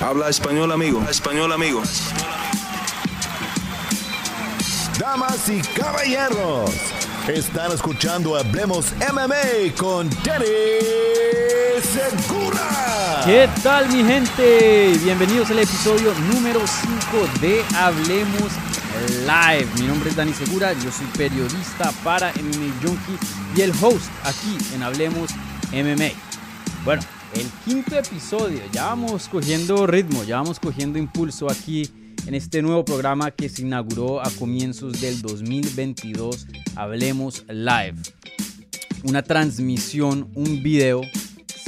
Habla español, amigo. español, amigo. Damas y caballeros, están escuchando Hablemos MMA con Danny Segura. ¿Qué tal mi gente? Bienvenidos al episodio número 5 de Hablemos Live. Mi nombre es Dani Segura, yo soy periodista para MMA Junkie y el host aquí en Hablemos MMA. Bueno, el quinto episodio, ya vamos cogiendo ritmo, ya vamos cogiendo impulso aquí en este nuevo programa que se inauguró a comienzos del 2022, Hablemos Live. Una transmisión, un video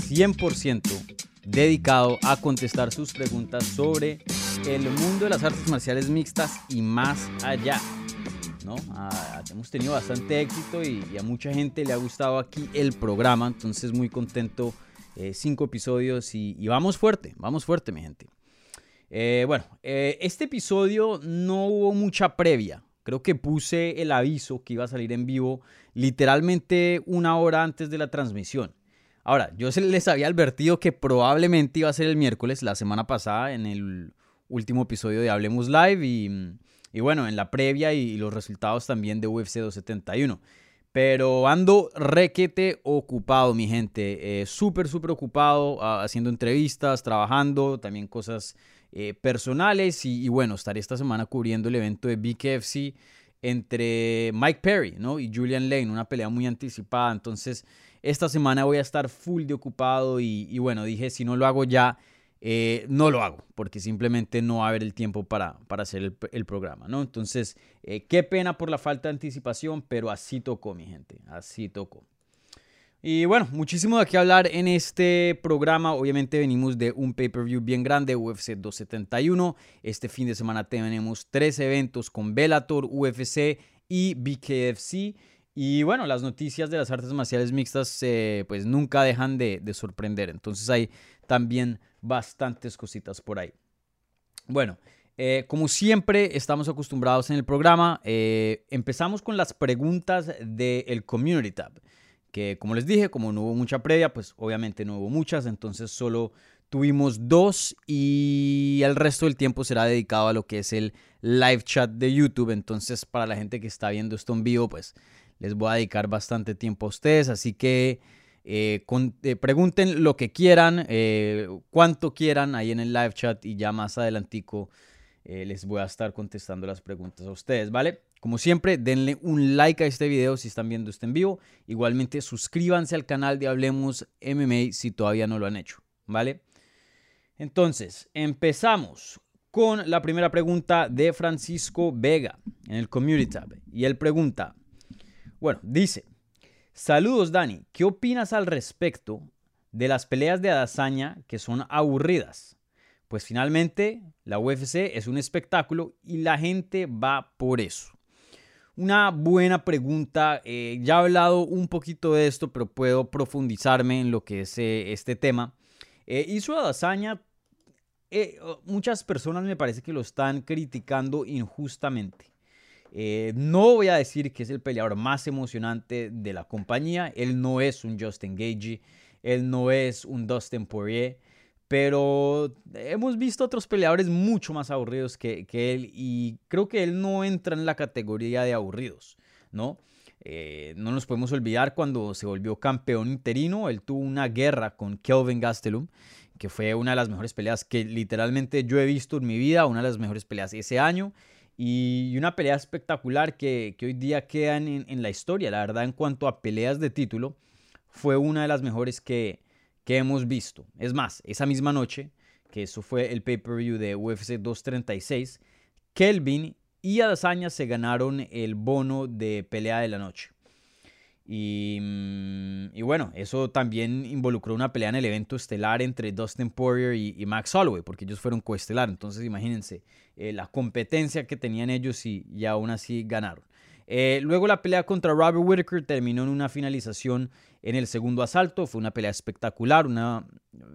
100% dedicado a contestar sus preguntas sobre el mundo de las artes marciales mixtas y más allá. ¿no? Ah, hemos tenido bastante éxito y, y, a mucha gente le ha gustado aquí el programa, entonces muy contento. Eh, cinco episodios y, y, vamos fuerte, vamos fuerte, mi gente. Eh, bueno, eh, este episodio no hubo mucha previa. Creo que puse el aviso que iba a salir en vivo literalmente una hora antes de la transmisión. Ahora, yo les había advertido que probablemente iba a ser el miércoles, la semana pasada, en el último episodio de Hablemos Live y, y bueno, en la previa y, los resultados también de UFC 271. Pero ando requete ocupado, mi gente. Eh, súper, súper ocupado haciendo entrevistas, trabajando, también cosas eh, personales. Y, bueno, estaré esta semana cubriendo el evento de BKFC entre Mike Perry ¿no? y Julian Lane, una pelea muy anticipada. Entonces, esta semana voy a estar full de ocupado y bueno, dije, si no lo hago ya, eh, no lo hago porque simplemente no va a haber el tiempo para, para hacer el, programa, ¿no? Entonces, eh, qué pena por la falta de anticipación, pero así tocó, mi gente, así tocó. Y bueno, muchísimo de qué hablar en este programa. Obviamente venimos de un pay-per-view bien grande, UFC 271. Este fin de semana tenemos tres eventos con Bellator, UFC y BKFC. Y bueno, las noticias de las artes marciales mixtas eh, pues nunca dejan de, de sorprender. Entonces hay también bastantes cositas por ahí. Bueno, eh, como siempre estamos acostumbrados en el programa, eh, empezamos con las preguntas del Community Tab, que como les dije, como no hubo mucha previa, pues obviamente no hubo muchas, entonces solo tuvimos dos y el resto del tiempo será dedicado a lo que es el live chat de YouTube, entonces para la gente que está viendo esto en vivo, pues les voy a dedicar bastante tiempo a ustedes, así que... Eh, con, eh, pregunten lo que quieran, eh, cuánto quieran ahí en el live chat y ya más adelantico les voy a estar contestando las preguntas a ustedes, ¿vale? Como siempre, denle un like a este video si están viendo este en vivo. Igualmente, suscríbanse al canal de Hablemos MMA si todavía no lo han hecho, ¿vale? Entonces, empezamos con la primera pregunta de Francisco Vega en el Community Tab. Y él pregunta, bueno, dice, Saludos Dani, ¿qué opinas al respecto de las peleas de Adazaña que son aburridas? Pues finalmente la UFC es un espectáculo y la gente va por eso. Una buena pregunta, eh, ya he hablado un poquito de esto, pero puedo profundizarme en lo que es eh, este tema. Eh, hizo Adazaña, muchas personas me parece que lo están criticando injustamente. Eh, no voy a decir que es el peleador más emocionante de la compañía. Él no es un Justin Gagey. Él no es un Dustin Poirier. Pero hemos visto otros peleadores mucho más aburridos que, él. Y creo que él no entra en la categoría de aburridos. ¿no? Eh, no nos podemos olvidar cuando se volvió campeón interino. Él tuvo una guerra con Kelvin Gastelum. Que fue una de las mejores peleas que literalmente yo he visto en mi vida. Una de las mejores peleas ese año y una pelea espectacular que, hoy día queda en, en, la historia. La verdad, en cuanto a peleas de título, fue una de las mejores que, que hemos visto. Es más, esa misma noche, que eso fue el pay-per-view de UFC 236, Kelvin y Adesanya se ganaron el bono de pelea de la noche. Y, y, bueno, eso también involucró una pelea en el evento estelar entre Dustin Poirier y, Max Holloway, porque ellos fueron coestelar. Entonces, imagínense eh, la competencia que tenían ellos y, y aún así ganaron. Eh, luego la pelea contra Robert Whittaker terminó en una finalización en el segundo asalto. Fue una pelea espectacular, una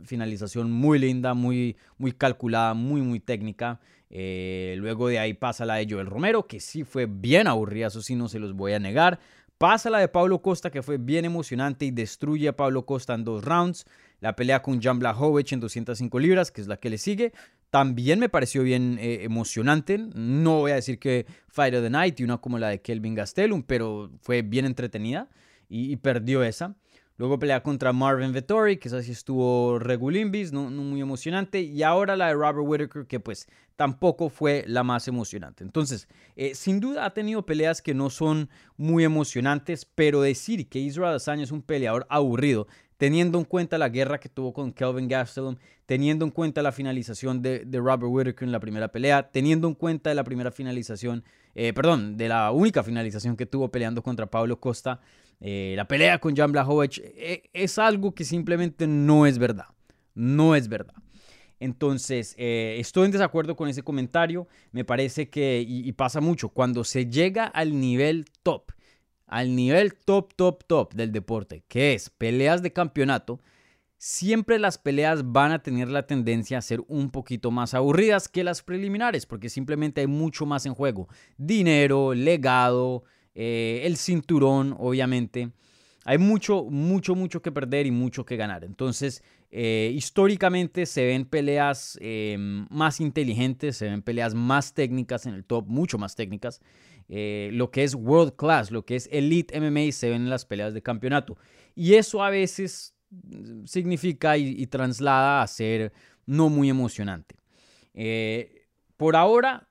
finalización muy linda, muy, muy calculada, muy, muy técnica. Eh, luego de ahí pasa la de Joel Romero, que sí fue bien aburrida, eso sí no se los voy a negar. Pasa la de Pablo Costa, que fue bien emocionante y destruye a Pablo Costa en dos rounds. La pelea con Jan Blachowicz en 205 libras, que es la que le sigue, también me pareció bien eh, emocionante. No voy a decir que Fight of the Night y una como la de Kelvin Gastelum, pero fue bien entretenida y perdió esa. Luego pelea contra Marvin Vettori, que así estuvo regulimbis, no, no, muy emocionante. Y ahora la de Robert Whittaker, que pues tampoco fue la más emocionante. Entonces, eh, sin duda ha tenido peleas que no son muy emocionantes, pero decir que Israel Adesanya es un peleador aburrido, teniendo en cuenta la guerra que tuvo con Kelvin Gastelum, teniendo en cuenta la finalización de, de Robert Whittaker en la primera pelea, teniendo en cuenta la primera finalización, eh, perdón, de la única finalización que tuvo peleando contra Pablo Costa, eh, la pelea con Jan Blachowicz eh, es algo que simplemente no es verdad. No es verdad. Entonces, eh, estoy en desacuerdo con ese comentario. Me parece que, y, pasa mucho, cuando se llega al nivel top, al nivel top, top, top del deporte, que es peleas de campeonato, siempre las peleas van a tener la tendencia a ser un poquito más aburridas que las preliminares, porque simplemente hay mucho más en juego. Dinero, legado, eh, el cinturón, obviamente. Hay mucho, mucho, mucho que perder y mucho que ganar. Entonces, eh, históricamente se ven peleas em, más inteligentes, se ven peleas más técnicas en el top, mucho más técnicas. Eh, lo que es world class, lo que es elite MMA, se ven en las peleas de campeonato. Y eso a veces significa y, y traslada a ser no muy emocionante. por ahora,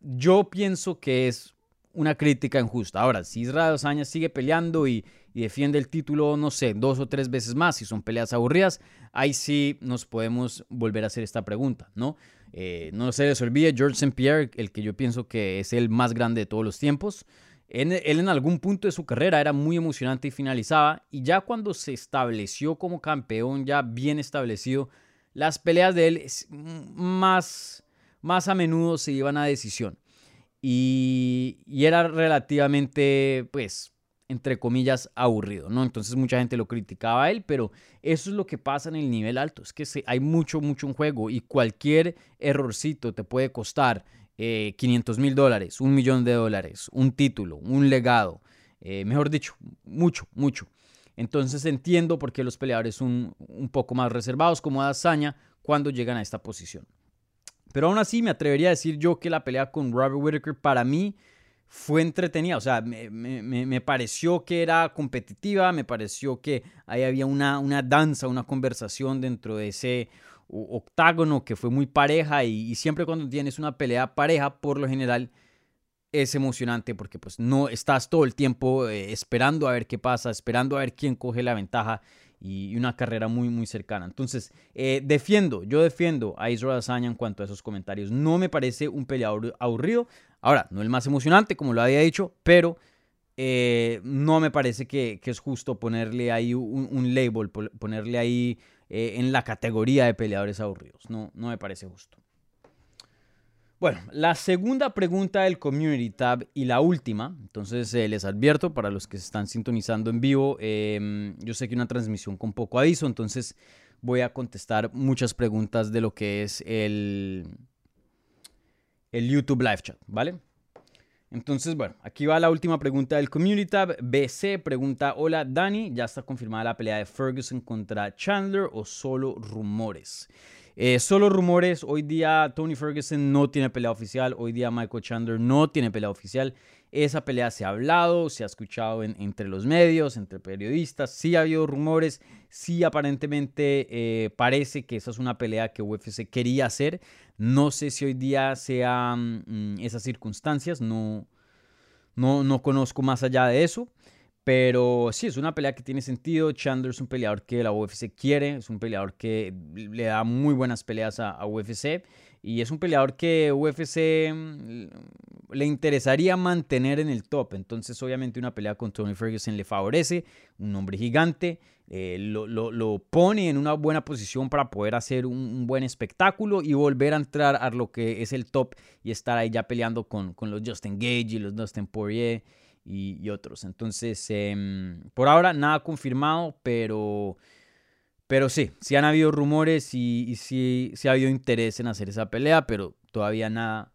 yo pienso que es una crítica injusta. Ahora, si Israel Osaña sigue peleando y, defiende el título, no sé, dos o tres veces más, si son peleas aburridas, ahí sí nos podemos volver a hacer esta pregunta, ¿no? Eh, no se les olvide, George St. Pierre, el que yo pienso que es el más grande de todos los tiempos, él en algún punto de su carrera era muy emocionante y finalizaba, y ya cuando se estableció como campeón, ya bien establecido, las peleas de él más, más a menudo se iban a decisión y, era relativamente, pues, entre comillas, aburrido, ¿no? Entonces mucha gente lo criticaba a él, pero eso es lo que pasa en el nivel alto, es que hay mucho, mucho en juego y cualquier errorcito te puede costar 500 eh, mil dólares, un millón de dólares, un título, un legado, eh, mejor dicho, mucho, mucho. Entonces entiendo por qué los peleadores son un poco más reservados como Adazaña cuando llegan a esta posición. Pero aún así me atrevería a decir yo que la pelea con Robert Whittaker para mí fue entretenida. O sea, me, pareció que era competitiva, me pareció que ahí había una, una danza, una conversación dentro de ese octágono que fue muy pareja y, siempre cuando tienes una pelea pareja, por lo general es emocionante porque pues no estás todo el tiempo eh, esperando a ver qué pasa, esperando a ver quién coge la ventaja y una carrera muy, muy cercana. Entonces, eh, defiendo, yo defiendo a Israel Adesanya en cuanto a esos comentarios. No me parece un peleador aburrido. Ahora, no el más emocionante, como lo había dicho, pero eh, no me parece que, es justo ponerle ahí un, label, ponerle ahí eh, en la categoría de peleadores aburridos. No, no me parece justo. Bueno, la segunda pregunta del Community Tab y la última, entonces eh, les advierto para los que se están sintonizando en vivo, em, yo sé que una transmisión con poco aviso, entonces voy a contestar muchas preguntas de lo que es el, el YouTube Live Chat, ¿vale? Entonces, bueno, aquí va la última pregunta del Community Tab. BC pregunta, hola Dani, ¿ya está confirmada la pelea de Ferguson contra Chandler o solo rumores? Eh, solo rumores, hoy día Tony Ferguson no tiene pelea oficial, hoy día Michael Chandler no tiene pelea oficial. Esa pelea se ha hablado, se ha escuchado entre los medios, entre periodistas, sí ha habido rumores, sí aparentemente eh, parece que esa es una pelea que UFC quería hacer. No sé si hoy día sean mm, esas circunstancias, no, no, no conozco más allá de eso. Pero sí, es una pelea que tiene sentido. Chandler es un peleador que la UFC quiere, es un peleador que le da muy buenas peleas a, UFC y es un peleador que UFC mm, le interesaría mantener en el top. Entonces, obviamente, una pelea con Tony Ferguson le favorece. Un hombre gigante, eh, lo, pone en una buena posición para poder hacer un, buen espectáculo y volver a entrar a lo que es el top y estar ahí ya peleando con, con los Justin Gage y los Dustin Poirier y, otros. Entonces, em, por ahora nada confirmado, pero, pero sí, sí han habido rumores y, sí, sí, ha habido interés en hacer esa pelea, pero todavía nada,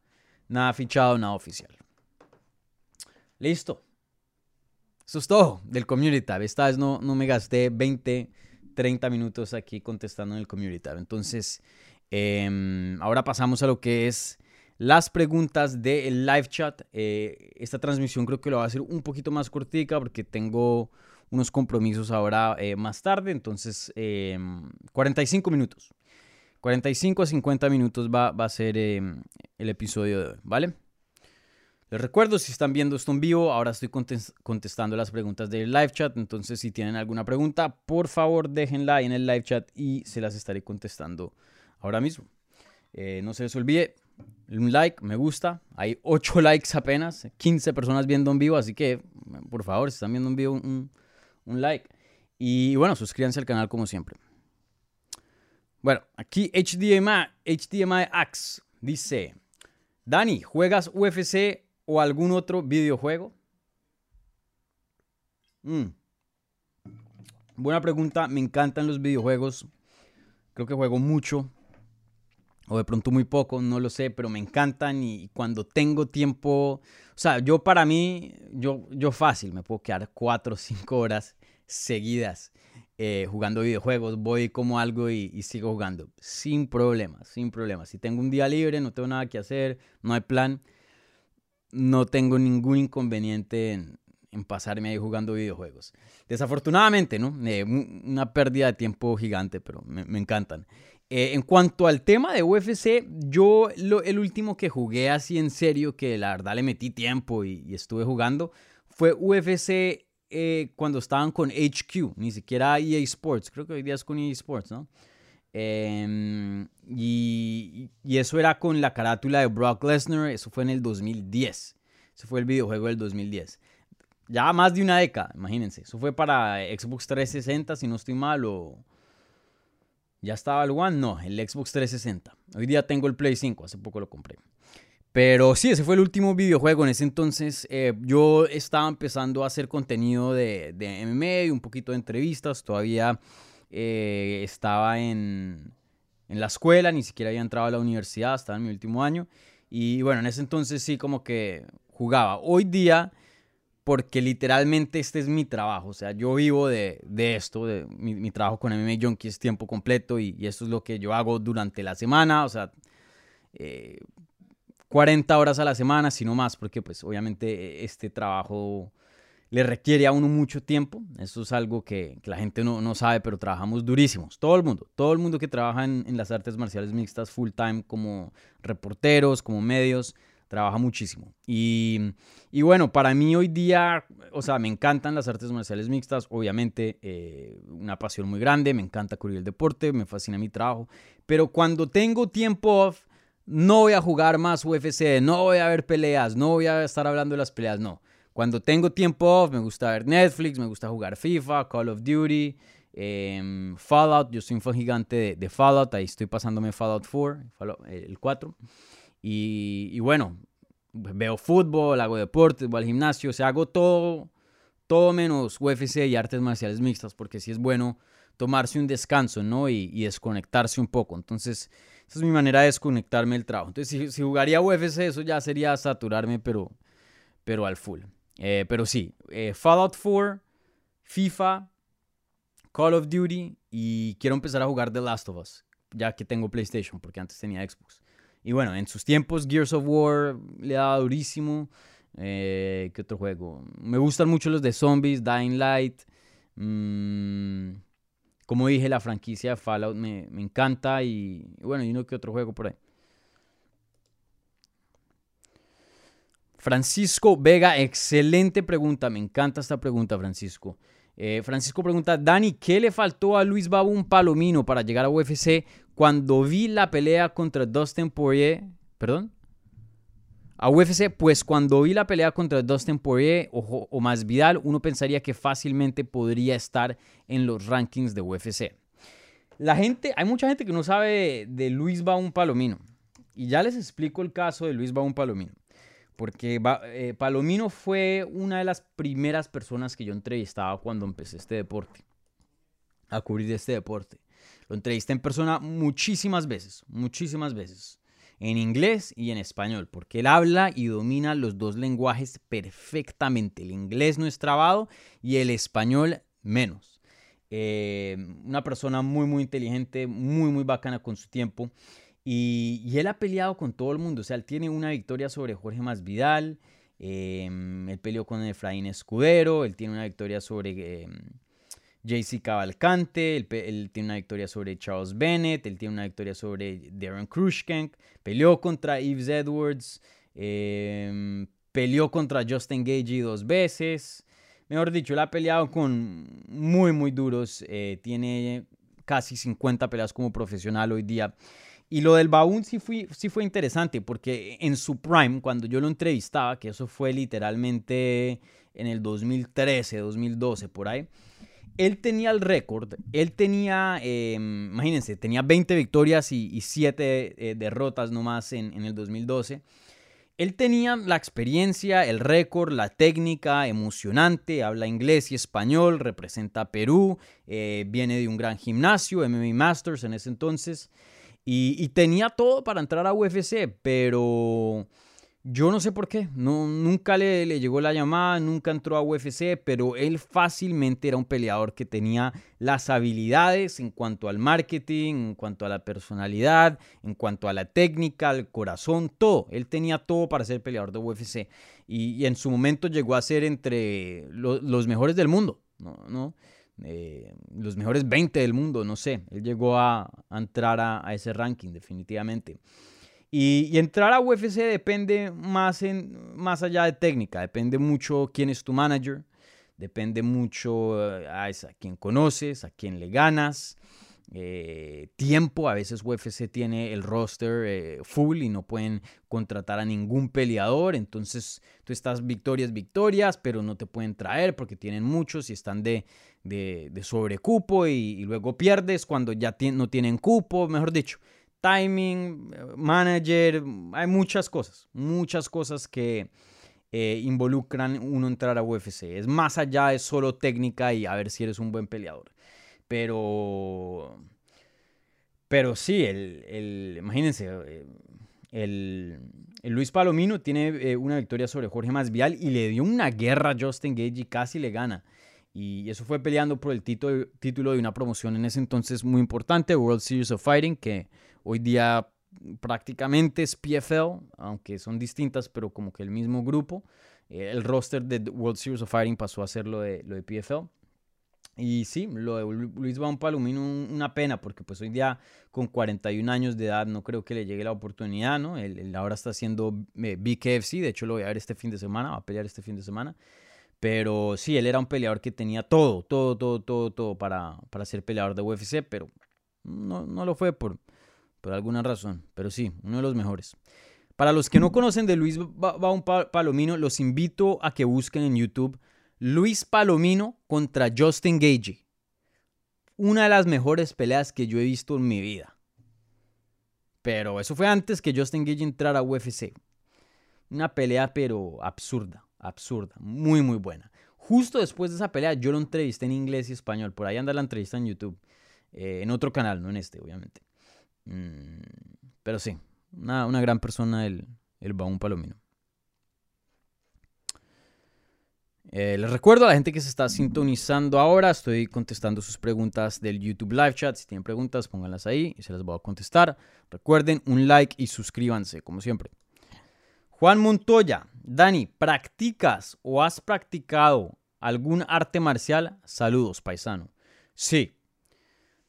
nada fichado, nada oficial. Listo. Eso es todo del Community Tab. Esta vez no, no me gasté 20, 30 minutos aquí contestando en el community tab. Entonces, em, ahora pasamos a lo que es las preguntas del live chat. Eh, esta transmisión creo que lo va a hacer un poquito más cortica porque tengo unos compromisos ahora eh, más tarde. Entonces, 45 em, minutos. 45 a 50 minutos va, va a ser em, el episodio de hoy, ¿vale? Les recuerdo, si están viendo esto en vivo, ahora estoy contestando las preguntas del live chat. Entonces, si tienen alguna pregunta, por favor déjenla ahí en el live chat y se las estaré contestando ahora mismo. Eh, no se les olvide, un like, me gusta. Hay 8 likes apenas, 15 personas viendo en vivo, así que por favor, si están viendo en vivo, un, like. Y bueno, suscríbanse al canal como siempre. Bueno, aquí HDMI, HDMI Axe dice, Dani, ¿juegas UFC o algún otro videojuego? Mm. Buena pregunta, me encantan los videojuegos. Creo que juego mucho o de pronto muy poco, no lo sé, pero me encantan y cuando tengo tiempo, o sea, yo para mí, yo, yo fácil, me puedo quedar cuatro o cinco horas seguidas eh, jugando videojuegos, voy como algo y, y, sigo jugando, sin problemas, sin problemas. Si tengo un día libre, no tengo nada que hacer, no hay plan, no tengo ningún inconveniente en, pasarme ahí jugando videojuegos. Desafortunadamente, ¿no? Eh, una pérdida de tiempo gigante, pero me, encantan. Eh, en cuanto al tema de UFC, yo el último que jugué así en serio, que la verdad le metí tiempo y, estuve jugando, fue UFC eh, cuando estaban con HQ, ni siquiera EA Sports, creo que hoy día es con EA Sports, ¿no? Em, y, eso era con la carátula de Brock Lesnar, eso fue en el 2010. Ese fue el videojuego del 2010. Ya más de una década, imagínense. Eso fue para Xbox 360, si no estoy mal, o... ¿Ya estaba el One? No, el Xbox 360. Hoy día tengo el Play 5, hace poco lo compré. Pero sí, ese fue el último videojuego. En ese entonces eh, yo estaba empezando a hacer contenido de, de MMA, un poquito de entrevistas. Todavía eh, estaba en, en, la escuela, ni siquiera había entrado a la universidad, estaba en mi último año. Y bueno, en ese entonces sí como que jugaba. Hoy día, porque literalmente este es mi trabajo, o sea, yo vivo de, de esto, de mi, trabajo con MMA Junkie es tiempo completo y, y, esto es lo que yo hago durante la semana, o sea, 40 eh, horas a la semana, si no más, porque pues obviamente este trabajo le requiere a uno mucho tiempo. Eso es algo que, la gente no, no, sabe, pero trabajamos durísimos. Todo el mundo, todo el mundo que trabaja en, en, las artes marciales mixtas full time como reporteros, como medios, trabaja muchísimo. Y, y bueno, para mí hoy día, o sea, me encantan las artes marciales mixtas, obviamente eh, una pasión muy grande, me encanta cubrir el deporte, me fascina mi trabajo, pero cuando tengo tiempo off, no voy a jugar más UFC, no voy a ver peleas, no voy a estar hablando de las peleas, no. Cuando tengo tiempo off, me gusta ver Netflix, me gusta jugar FIFA, Call of Duty, em, Fallout. Yo soy un fan gigante de, Fallout, ahí estoy pasándome Fallout 4, el 4. Y, bueno, veo fútbol, hago deportes, voy al gimnasio, o sea, hago todo, todo menos UFC y artes marciales mixtas, porque sí es bueno tomarse un descanso, ¿no? Y, desconectarse un poco. Entonces, esa es mi manera de desconectarme del trabajo. Entonces, si, si jugaría UFC, eso ya sería saturarme, pero, pero al full. Eh, pero sí, eh, Fallout 4, FIFA, Call of Duty y quiero empezar a jugar The Last of Us, ya que tengo PlayStation, porque antes tenía Xbox. Y bueno, en sus tiempos Gears of War le daba durísimo. Eh, ¿Qué otro juego? Me gustan mucho los de zombies, Dying Light. Mm, como dije, la franquicia de Fallout me, me encanta y, bueno, y uno que otro juego por ahí. Francisco Vega, excelente pregunta. Me encanta esta pregunta, Francisco. Eh, Francisco pregunta, Dani, ¿qué le faltó a Luis Babún Palomino para llegar a UFC cuando vi la pelea contra Dustin Poirier? ¿Perdón? A UFC, pues cuando vi la pelea contra Dustin Poirier o, o más Vidal, uno pensaría que fácilmente podría estar en los rankings de UFC. La gente, hay mucha gente que no sabe de Luis Baum Palomino. Y ya les explico el caso de Luis Baum Palomino porque eh, Palomino fue una de las primeras personas que yo entrevistaba cuando empecé este deporte, a cubrir este deporte. Lo entrevisté en persona muchísimas veces, muchísimas veces, en inglés y en español, porque él habla y domina los dos lenguajes perfectamente. El inglés no es trabado y el español menos. Eh, una persona muy, muy inteligente, muy, muy bacana con su tiempo. Y, él ha peleado con todo el mundo. O sea, él tiene una victoria sobre Jorge Masvidal. Eh, él peleó con Efraín Escudero. Él tiene una victoria sobre eh, JC Cavalcante. Él, él, tiene una victoria sobre Charles Bennett. Él tiene una victoria sobre Darren Crushkenk. Peleó contra Yves Edwards. Eh, peleó contra Justin Gagey dos veces. Mejor dicho, él ha peleado con muy, muy duros. Eh, tiene casi 50 peleas como profesional hoy día. Y lo del Baún sí, sí fue interesante porque en su prime, cuando yo lo entrevistaba, que eso fue literalmente en el 2013, 2012, por ahí, él tenía el récord, él tenía, eh, imagínense, tenía 20 victorias y, y 7 eh, derrotas nomás en, en el 2012. Él tenía la experiencia, el récord, la técnica emocionante, habla inglés y español, representa a Perú, eh, viene de un gran gimnasio, MMA Masters en ese entonces, y, y, tenía todo para entrar a UFC, pero yo no sé por qué, no, nunca le, le, llegó la llamada, nunca entró a UFC, pero él fácilmente era un peleador que tenía las habilidades en cuanto al marketing, en cuanto a la personalidad, en cuanto a la técnica, al corazón, todo. Él tenía todo para ser peleador de UFC y, en su momento llegó a ser entre lo, los mejores del mundo, ¿no? Eh, los mejores 20 del mundo, no sé. Él llegó a, entrar a ese ranking definitivamente. Y, entrar a UFC depende más, en, más allá de técnica, depende mucho quién es tu manager, depende mucho a, a quién conoces, a quién le ganas, eh, tiempo, a veces UFC tiene el roster eh, full y no pueden contratar a ningún peleador, entonces tú estás victorias, victorias, pero no te pueden traer porque tienen muchos y están de, de, sobrecupo y, luego pierdes cuando ya no tienen cupo, mejor dicho timing, manager, hay muchas cosas, muchas cosas que eh, involucran uno entrar a UFC. Es más allá de solo técnica y a ver si eres un buen peleador. Pero, pero sí, el, el imagínense, eh, el, Luis Palomino tiene eh, una victoria sobre Jorge Masvial y le dio una guerra a Justin Gage y casi le gana. Y eso fue peleando por el título, título de una promoción en ese entonces muy importante, World Series of Fighting, que Hoy día prácticamente es PFL, aunque son distintas, pero como que el mismo grupo. Eh, el roster de World Series of Fighting pasó a ser lo de, lo de PFL. Y sí, lo de Luis Baum Palomino, una pena, porque pues hoy día con 41 años de edad no creo que le llegue la oportunidad, ¿no? Él, él ahora está haciendo eh, BKFC, de hecho lo voy a ver este fin de semana, va a pelear este fin de semana. Pero sí, él era un peleador que tenía todo, todo, todo, todo, todo para, para ser peleador de UFC, pero no, no lo fue por, por alguna razón, pero sí, uno de los mejores. Para los que no conocen de Luis Palomino, los invito a que busquen en YouTube Luis Palomino contra Justin Gage. Una de las mejores peleas que yo he visto en mi vida. Pero eso fue antes que Justin Gage entrara a UFC. Una pelea pero absurda, absurda, muy muy buena. Justo después de esa pelea yo lo entrevisté en inglés y español. Por ahí anda la entrevista en YouTube. Eh, en otro canal, no en este, obviamente. Mm, pero sí, una, una, gran persona el, el Baum Palomino. Eh, les recuerdo a la gente que se está sintonizando ahora, estoy contestando sus preguntas del YouTube Live Chat. Si tienen preguntas, pónganlas ahí y se las voy a contestar. Recuerden un like y suscríbanse, como siempre. Juan Montoya, Dani, ¿practicas o has practicado algún arte marcial? Saludos, paisano. Sí,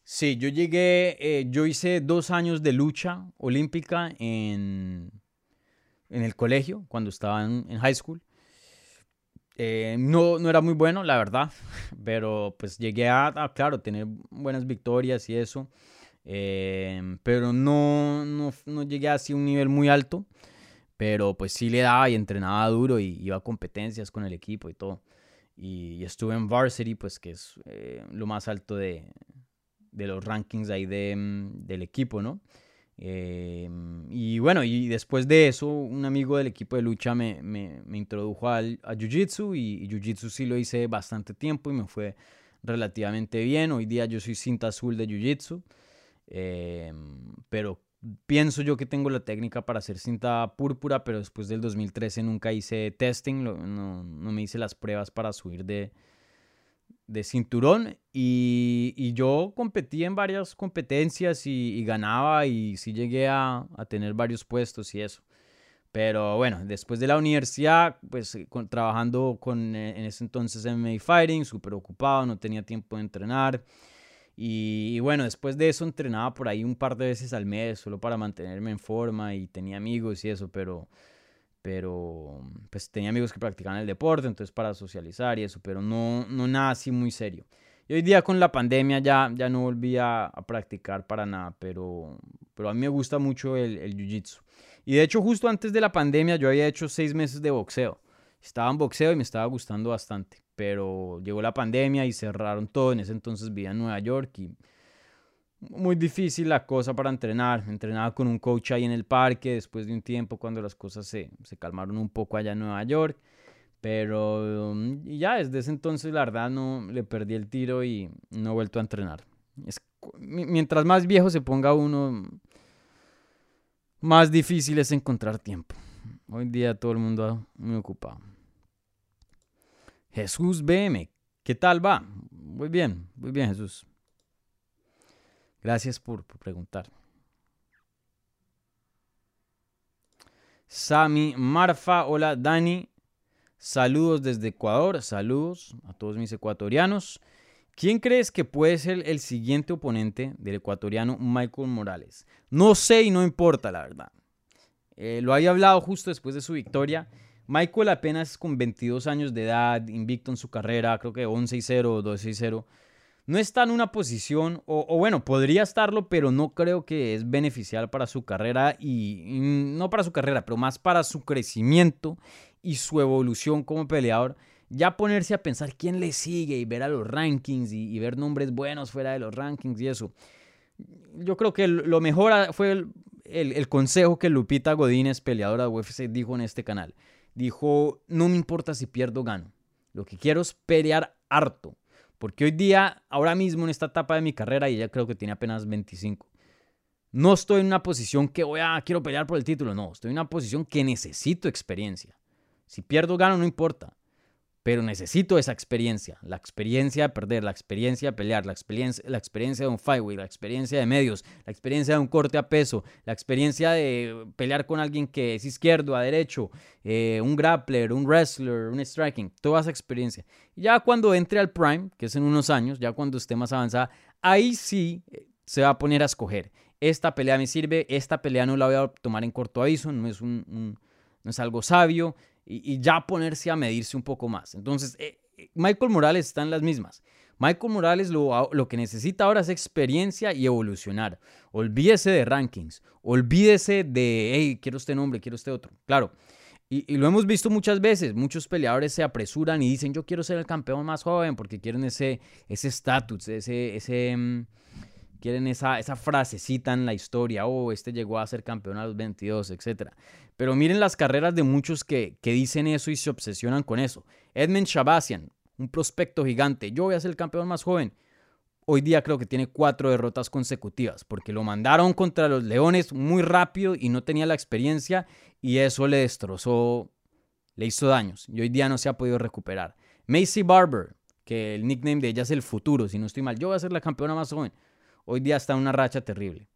Sí, yo llegué, eh, yo hice dos años de lucha olímpica en, en el colegio, cuando estaba en, high school. Eh, no, no era muy bueno, la verdad, pero pues llegué a, claro, tener buenas victorias y eso, eh, pero no, no, no llegué así a un nivel muy alto, pero pues sí le daba y entrenaba duro y iba a competencias con el equipo y todo. Y, y estuve en varsity, pues que es eh, lo más alto de, de los rankings ahí de, mm, del equipo, ¿no? Eh, y bueno, y después de eso, un amigo del equipo de lucha me, me, introdujo al, a Jiu-Jitsu y, Jiu-Jitsu sí lo hice bastante tiempo y me fue relativamente bien. Hoy día yo soy cinta azul de Jiu-Jitsu, eh, pero pienso yo que tengo la técnica para hacer cinta púrpura, pero después del 2013 nunca hice testing, no, no me hice las pruebas para subir de, de cinturón y, y, yo competí en varias competencias y, ganaba y sí llegué a, a, tener varios puestos y eso. Pero bueno, después de la universidad, pues eh, trabajando con eh, en ese entonces MMA Fighting, súper ocupado, no tenía tiempo de entrenar. Y, y, bueno, después de eso entrenaba por ahí un par de veces al mes, solo para mantenerme en forma y tenía amigos y eso, pero pero pues tenía amigos que practicaban el deporte, entonces para socializar y eso, pero no, no nada así muy serio. Y hoy día con la pandemia ya, ya no volví a, practicar para nada, pero, pero a mí me gusta mucho el, el jiu-jitsu. Y de hecho justo antes de la pandemia yo había hecho seis meses de boxeo. Estaba en boxeo y me estaba gustando bastante, pero llegó la pandemia y cerraron todo. En ese entonces vivía en Nueva York y muy difícil la cosa para entrenar. Entrenaba con un coach ahí en el parque después de un tiempo cuando las cosas se, se calmaron un poco allá en Nueva York. Pero um, ya desde ese entonces la verdad no le perdí el tiro y no he vuelto a entrenar. Es, mientras más viejo se ponga uno, más difícil es encontrar tiempo. Hoy día todo el mundo muy ocupado. Jesús BM, ¿qué tal va? Muy bien, muy bien Jesús. Gracias por, preguntar. Sami Marfa, hola Dani. Saludos desde Ecuador, saludos a todos mis ecuatorianos. ¿Quién crees que puede ser el siguiente oponente del ecuatoriano Michael Morales? No sé y no importa, la verdad. Eh, lo había hablado justo después de su victoria. Michael apenas con 22 años de edad, invicto en su carrera, creo que 11-0 o 12-0 no está en una posición, o, bueno, podría estarlo, pero no creo que es beneficial para su carrera y, no para su carrera, pero más para su crecimiento y su evolución como peleador. Ya ponerse a pensar quién le sigue y ver a los rankings y, ver nombres buenos fuera de los rankings y eso. Yo creo que lo mejor fue el, el, el consejo que Lupita Godínez, peleadora de UFC, dijo en este canal. Dijo, no me importa si pierdo o gano. Lo que quiero es pelear harto porque hoy día, ahora mismo en esta etapa de mi carrera, y ya creo que tiene apenas 25, no estoy en una posición que voy a, quiero pelear por el título, no, estoy en una posición que necesito experiencia. Si pierdo, gano, no importa pero necesito esa experiencia, la experiencia de perder, la experiencia de pelear, la experiencia, la experiencia de un fight la experiencia de medios, la experiencia de un corte a peso, la experiencia de pelear con alguien que es izquierdo, a derecho, eh, un grappler, un wrestler, un striking, toda esa experiencia. Y ya cuando entre al prime, que es en unos años, ya cuando esté más avanzada, ahí sí eh, se va a poner a escoger. Esta pelea me sirve, esta pelea no la voy a tomar en corto aviso, no es, un, no es algo sabio y, ya ponerse a medirse un poco más. Entonces, eh, Michael Morales está en las mismas. Michael Morales lo, lo, que necesita ahora es experiencia y evolucionar. Olvídese de rankings, olvídese de, hey, quiero este nombre, quiero este otro. Claro, y, y lo hemos visto muchas veces, muchos peleadores se apresuran y dicen, yo quiero ser el campeón más joven porque quieren ese estatus, ese, ese, ese mm, quieren esa, esa frasecita en la historia, oh, este llegó a ser campeón a los 22, etc. Pero miren las carreras de muchos que, que dicen eso y se obsesionan con eso. Edmund Shabazian, un prospecto gigante, yo voy a ser el campeón más joven. Hoy día creo que tiene cuatro derrotas consecutivas, porque lo mandaron contra los Leones muy rápido y no tenía la experiencia y eso le destrozó, le hizo daños y hoy día no se ha podido recuperar. Macy Barber, que el nickname de ella es el futuro, si no estoy mal, yo voy a ser la campeona más joven hoy día está en una racha terrible.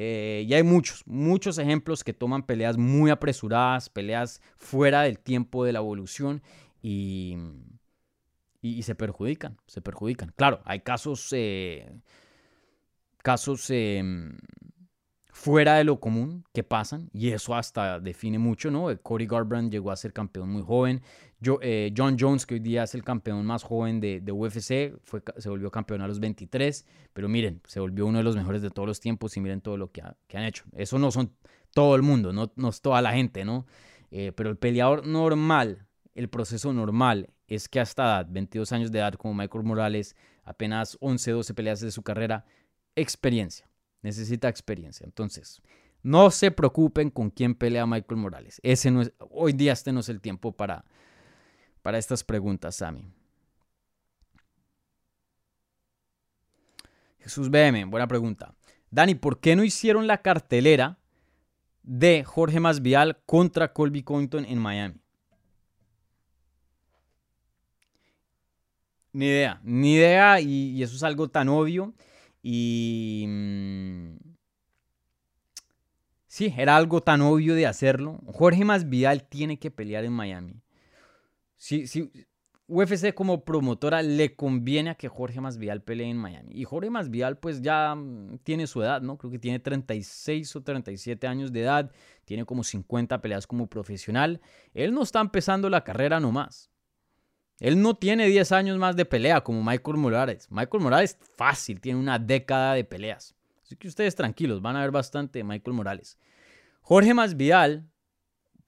Eh, y hay muchos, muchos ejemplos que toman peleas muy apresuradas, peleas fuera del tiempo de la evolución y, y, se perjudican, se perjudican. Claro, hay casos, eh, casos eh, fuera de lo común que pasan y eso hasta define mucho, ¿no? Cody Garbrandt llegó a ser campeón muy joven. Yo, eh, John Jones, que hoy día es el campeón más joven de, de UFC, fue, se volvió campeón a los 23, pero miren, se volvió uno de los mejores de todos los tiempos y miren todo lo que, ha, que han hecho. Eso no son todo el mundo, no, no es toda la gente, ¿no? Eh, pero el peleador normal, el proceso normal es que hasta edad, 22 años de edad como Michael Morales, apenas 11, 12 peleas de su carrera, experiencia necesita experiencia. Entonces, no se preocupen con quién pelea Michael Morales. Ese no es, hoy día este no es el tiempo para, para estas preguntas, Sammy. Jesús BM, buena pregunta. Dani, ¿por qué no hicieron la cartelera de Jorge Masvial contra Colby Covington en Miami? Ni idea, ni idea, y, eso es algo tan obvio. Y. Mm, sí, era algo tan obvio de hacerlo. Jorge Masvidal tiene que pelear en Miami. Sí, sí, UFC como promotora le conviene a que Jorge Masvidal pelee en Miami. Y Jorge Masvidal pues ya mm, tiene su edad, ¿no? Creo que tiene 36 o 37 años de edad, tiene como 50 peleas como profesional. Él no está empezando la carrera nomás. Él no tiene 10 años más de pelea como Michael Morales. Michael Morales fácil, tiene una década de peleas. Así que ustedes tranquilos, van a ver bastante de Michael Morales. Jorge Masvidal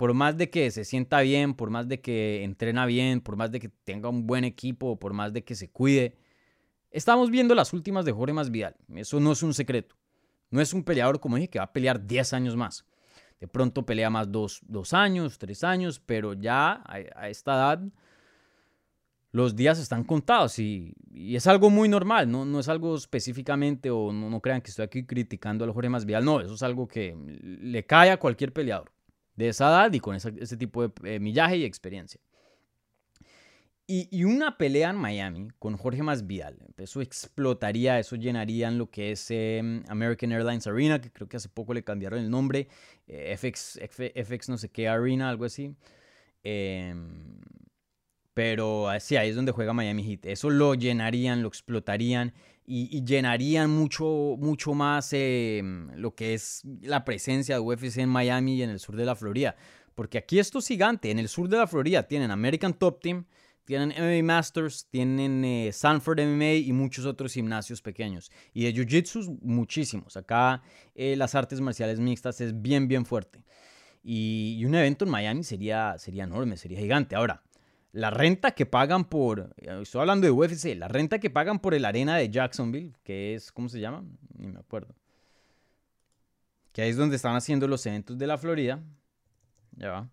por más de que se sienta bien, por más de que entrena bien, por más de que tenga un buen equipo, por más de que se cuide, estamos viendo las últimas de Jorge Masvidal. Eso no es un secreto. No es un peleador, como dije, que va a pelear 10 años más. De pronto pelea más dos, años, tres años, pero ya a, esta edad los días están contados y, es algo muy normal, no, es algo específicamente o no, crean que estoy aquí criticando a Jorge Masvidal, no, eso es algo que le cae a cualquier peleador de esa edad y con ese, tipo de eh, millaje y experiencia. Y, una pelea en Miami con Jorge Masvidal, eso explotaría, eso llenaría lo que es em, American Airlines Arena, que creo que hace poco le cambiaron el nombre, eh, FX, FX no sé qué Arena, algo así. Em, pero sí, ahí es donde juega Miami Heat. Eso lo llenarían, lo explotarían y, llenarían mucho, mucho más em, lo que es la presencia de UFC en Miami y en el sur de la Florida. Porque aquí esto es gigante. En el sur de la Florida tienen American Top Team, tienen MMA Masters, tienen eh, Sanford MMA y muchos otros gimnasios pequeños. Y de Jiu-Jitsu, muchísimos. Acá eh, las artes marciales mixtas es bien, bien fuerte. Y, y, un evento en Miami sería, sería enorme, sería gigante. Ahora, la renta que pagan por, estoy hablando de UFC, la renta que pagan por el arena de Jacksonville, que es, ¿cómo se llama? Ni me acuerdo. Que ahí es donde están haciendo los eventos de la Florida. Ya va.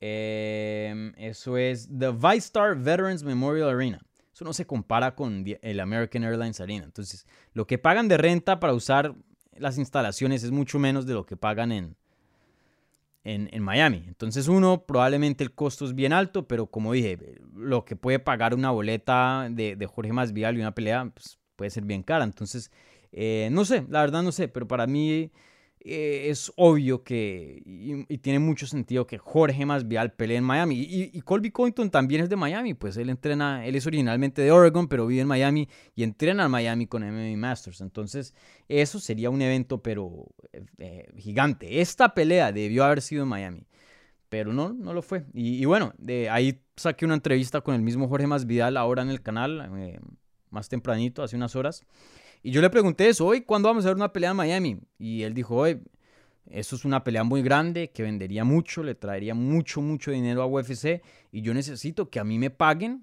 Em, eso es The ViStar Veterans Memorial Arena. Eso no se compara con el American Airlines Arena. Entonces, lo que pagan de renta para usar las instalaciones es mucho menos de lo que pagan en, en, Miami. Entonces uno, probablemente el costo es bien alto, pero como dije, lo que puede pagar una boleta de, de Jorge Masvidal y una pelea pues, puede ser bien cara. Entonces, eh, no sé, la verdad no sé, pero para mí eh, es obvio que, y, tiene mucho sentido que Jorge Masvidal pelee en Miami. Y, Colby Covington también es de Miami, pues él entrena, él es originalmente de Oregon, pero vive en Miami y entrena en Miami con MMA Masters. Entonces, eso sería un evento, pero eh, gigante. Esta pelea debió haber sido en Miami, pero no, no lo fue. Y, bueno, de ahí saqué una entrevista con el mismo Jorge Masvidal ahora en el canal, eh, más tempranito, hace unas horas. Y yo le pregunté eso, hoy, ¿cuándo vamos a ver una pelea en Miami? Y él dijo, hoy, eso es una pelea muy grande que vendería mucho, le traería mucho, mucho dinero a UFC y yo necesito que a mí me paguen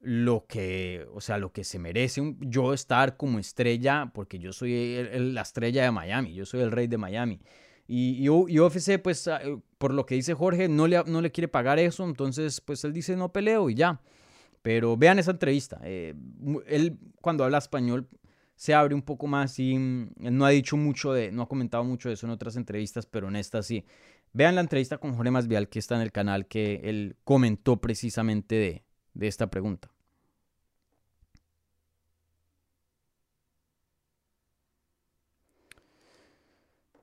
lo que, o sea, lo que se merece yo estar como estrella, porque yo soy la estrella de Miami, yo soy el rey de Miami. Y, y, UFC, pues, ah, por lo que dice Jorge, no le, no le quiere pagar eso, entonces, pues, él dice, no peleo y ya. Pero vean esa entrevista. Eh, él cuando habla español se abre un poco más y mm, no ha dicho mucho de, no ha comentado mucho de eso en otras entrevistas, pero en esta sí. Vean la entrevista con Jorge Masvial que está en el canal que él comentó precisamente de, de esta pregunta.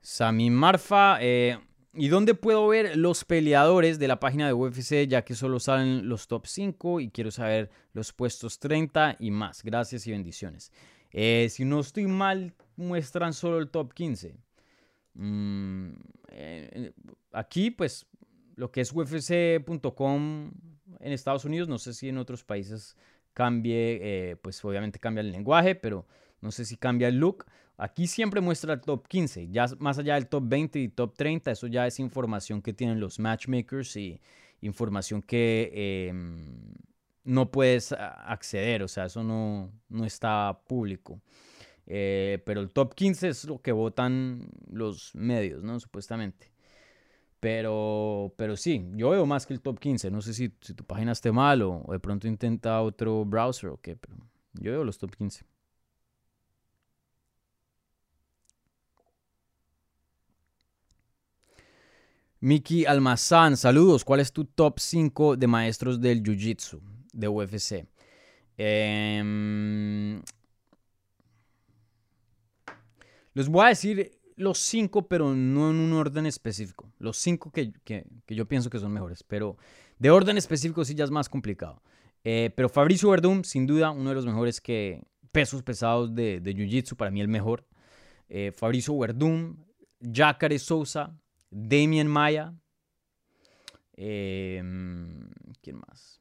Sami Marfa, eh, ¿Y dónde puedo ver los peleadores de la página de UFC? Ya que solo salen los top 5 y quiero saber los puestos 30 y más. Gracias y bendiciones. Eh, si no estoy mal, muestran solo el top 15. Mm, eh, aquí, pues, lo que es UFC.com en Estados Unidos, no sé si en otros países cambie, eh, pues obviamente cambia el lenguaje, pero no sé si cambia el look. Aquí siempre muestra el top 15, ya más allá del top 20 y top 30, eso ya es información que tienen los matchmakers y información que em, no puedes acceder, o sea, eso no, no está público. Eh, pero el top 15 es lo que votan los medios, ¿no? Supuestamente. Pero, pero sí, yo veo más que el top 15. No sé si, tu página esté mal o de pronto intenta otro browser o qué, pero yo veo los top 15. Miki Almazán, saludos. ¿Cuál es tu top 5 de maestros del Jiu-Jitsu de UFC? Em, les voy a decir los 5, pero no en un orden específico. Los 5 que, que, yo pienso que son mejores, pero de orden específico sí ya es más complicado. Eh, pero Fabricio Verdum, sin duda, uno de los mejores que pesos pesados de, de Jiu-Jitsu, para mí el mejor. Eh, Fabricio Verdum, Jacare Sousa, Damien Maya. Em, ¿Quién más?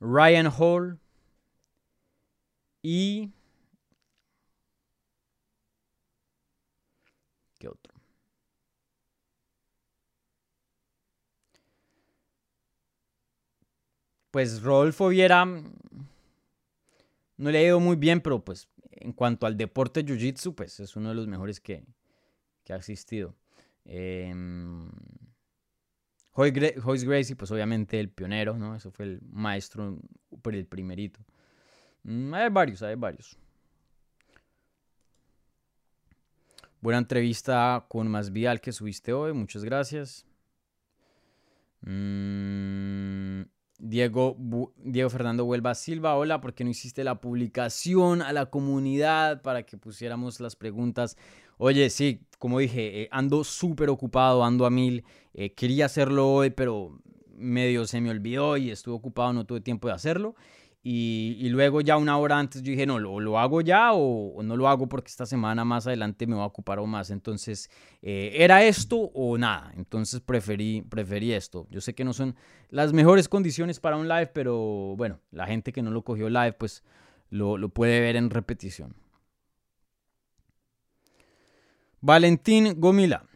Ryan Hall. Y... ¿Qué otro? Pues Rodolfo Viera no le ha ido muy bien, pero pues en cuanto al deporte Jiu-Jitsu, pues es uno de los mejores que, ha existido. Eh, Joyce Gracie, pues obviamente el pionero, ¿no? Eso fue el maestro, por el primerito. Mm, hay varios, hay varios. Buena entrevista con Más Vial que subiste hoy, muchas gracias. Mmm... Diego, Diego Fernando Huelva Silva, hola, ¿por qué no hiciste la publicación a la comunidad para que pusiéramos las preguntas? Oye, sí, como dije, eh, ando súper ocupado, ando a mil. Eh, quería hacerlo hoy, pero medio se me olvidó y estuve ocupado, no tuve tiempo de hacerlo. Y, luego ya una hora antes yo dije, no, lo, lo hago ya o, no lo hago porque esta semana más adelante me voy a ocupar o más. Entonces, eh, ¿era esto o nada? Entonces preferí, preferí esto. Yo sé que no son las mejores condiciones para un live, pero bueno, la gente que no lo cogió live, pues lo, lo puede ver en repetición. Valentín Gomila.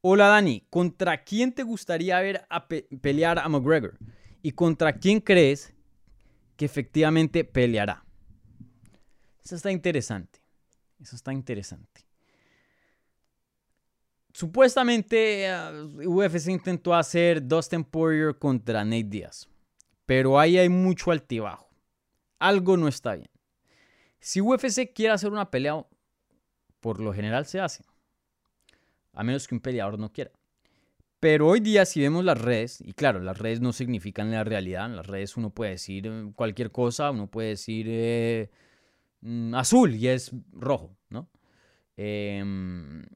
Hola Dani, ¿contra quién te gustaría ver a pelear a McGregor? ¿Y contra quién crees que efectivamente peleará. Eso está interesante. Eso está interesante. Supuestamente uh, UFC intentó hacer Dustin Poirier contra Nate Diaz. Pero ahí hay mucho altibajo. Algo no está bien. Si UFC quiere hacer una pelea, por lo general se hace. A menos que un peleador no quiera. Pero hoy día si vemos las redes, y claro, las redes no significan la realidad, en las redes uno puede decir eh, cualquier cosa, uno puede decir eh, mm, azul y es rojo, ¿no? Em,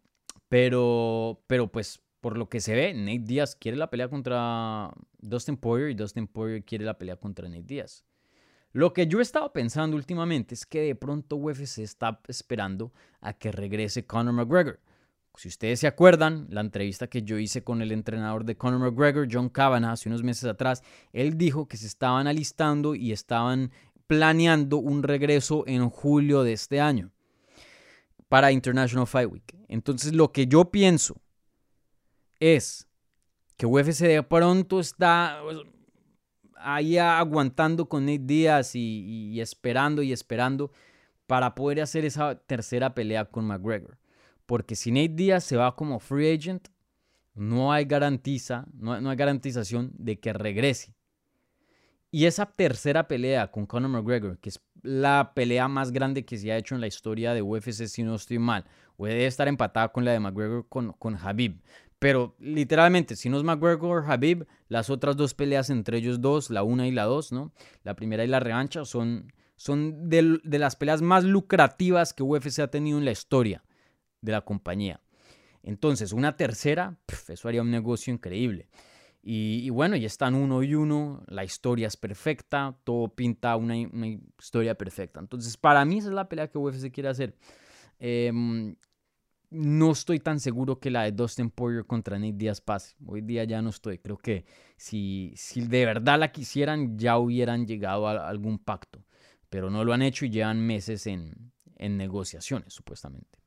pero, pero pues por lo que se ve, Nate Diaz quiere la pelea contra Dustin Poirier y Dustin Poirier quiere la pelea contra Nate Diaz. Lo que yo he estado pensando últimamente es que de pronto UFC está esperando a que regrese Conor McGregor. Si ustedes se acuerdan, la entrevista que yo hice con el entrenador de Conor McGregor, John Kavanagh, hace unos meses atrás, él dijo que se estaban alistando y estaban planeando un regreso en julio de este año para International Fight Week. Entonces lo que yo pienso es que UFC de pronto está pues, ahí aguantando con Nate Díaz y, y esperando y esperando para poder hacer esa tercera pelea con McGregor. Porque si Nate Díaz se va como free agent, no hay garantiza, no, hay garantización de que regrese. Y esa tercera pelea con Conor McGregor, que es la pelea más grande que se ha hecho en la historia de UFC, si no estoy mal, puede estar empatada con la de McGregor con, con Habib. Pero literalmente, si no es McGregor Habib, las otras dos peleas entre ellos dos, la una y la dos, ¿no? La primera y la revancha son, son de, de las peleas más lucrativas que UFC ha tenido en la historia de la compañía. Entonces, una tercera, eso haría un negocio increíble. Y, bueno, ya están uno y uno, la historia es perfecta, todo pinta una, historia perfecta. Entonces, para mí esa es la pelea que UFC quiere hacer. Em, no estoy tan seguro que la de Dustin Poirier contra Nate Diaz pase. Hoy día ya no estoy. Creo que si, si de verdad la quisieran, ya hubieran llegado a algún pacto. Pero no lo han hecho y llevan meses en, en negociaciones, supuestamente.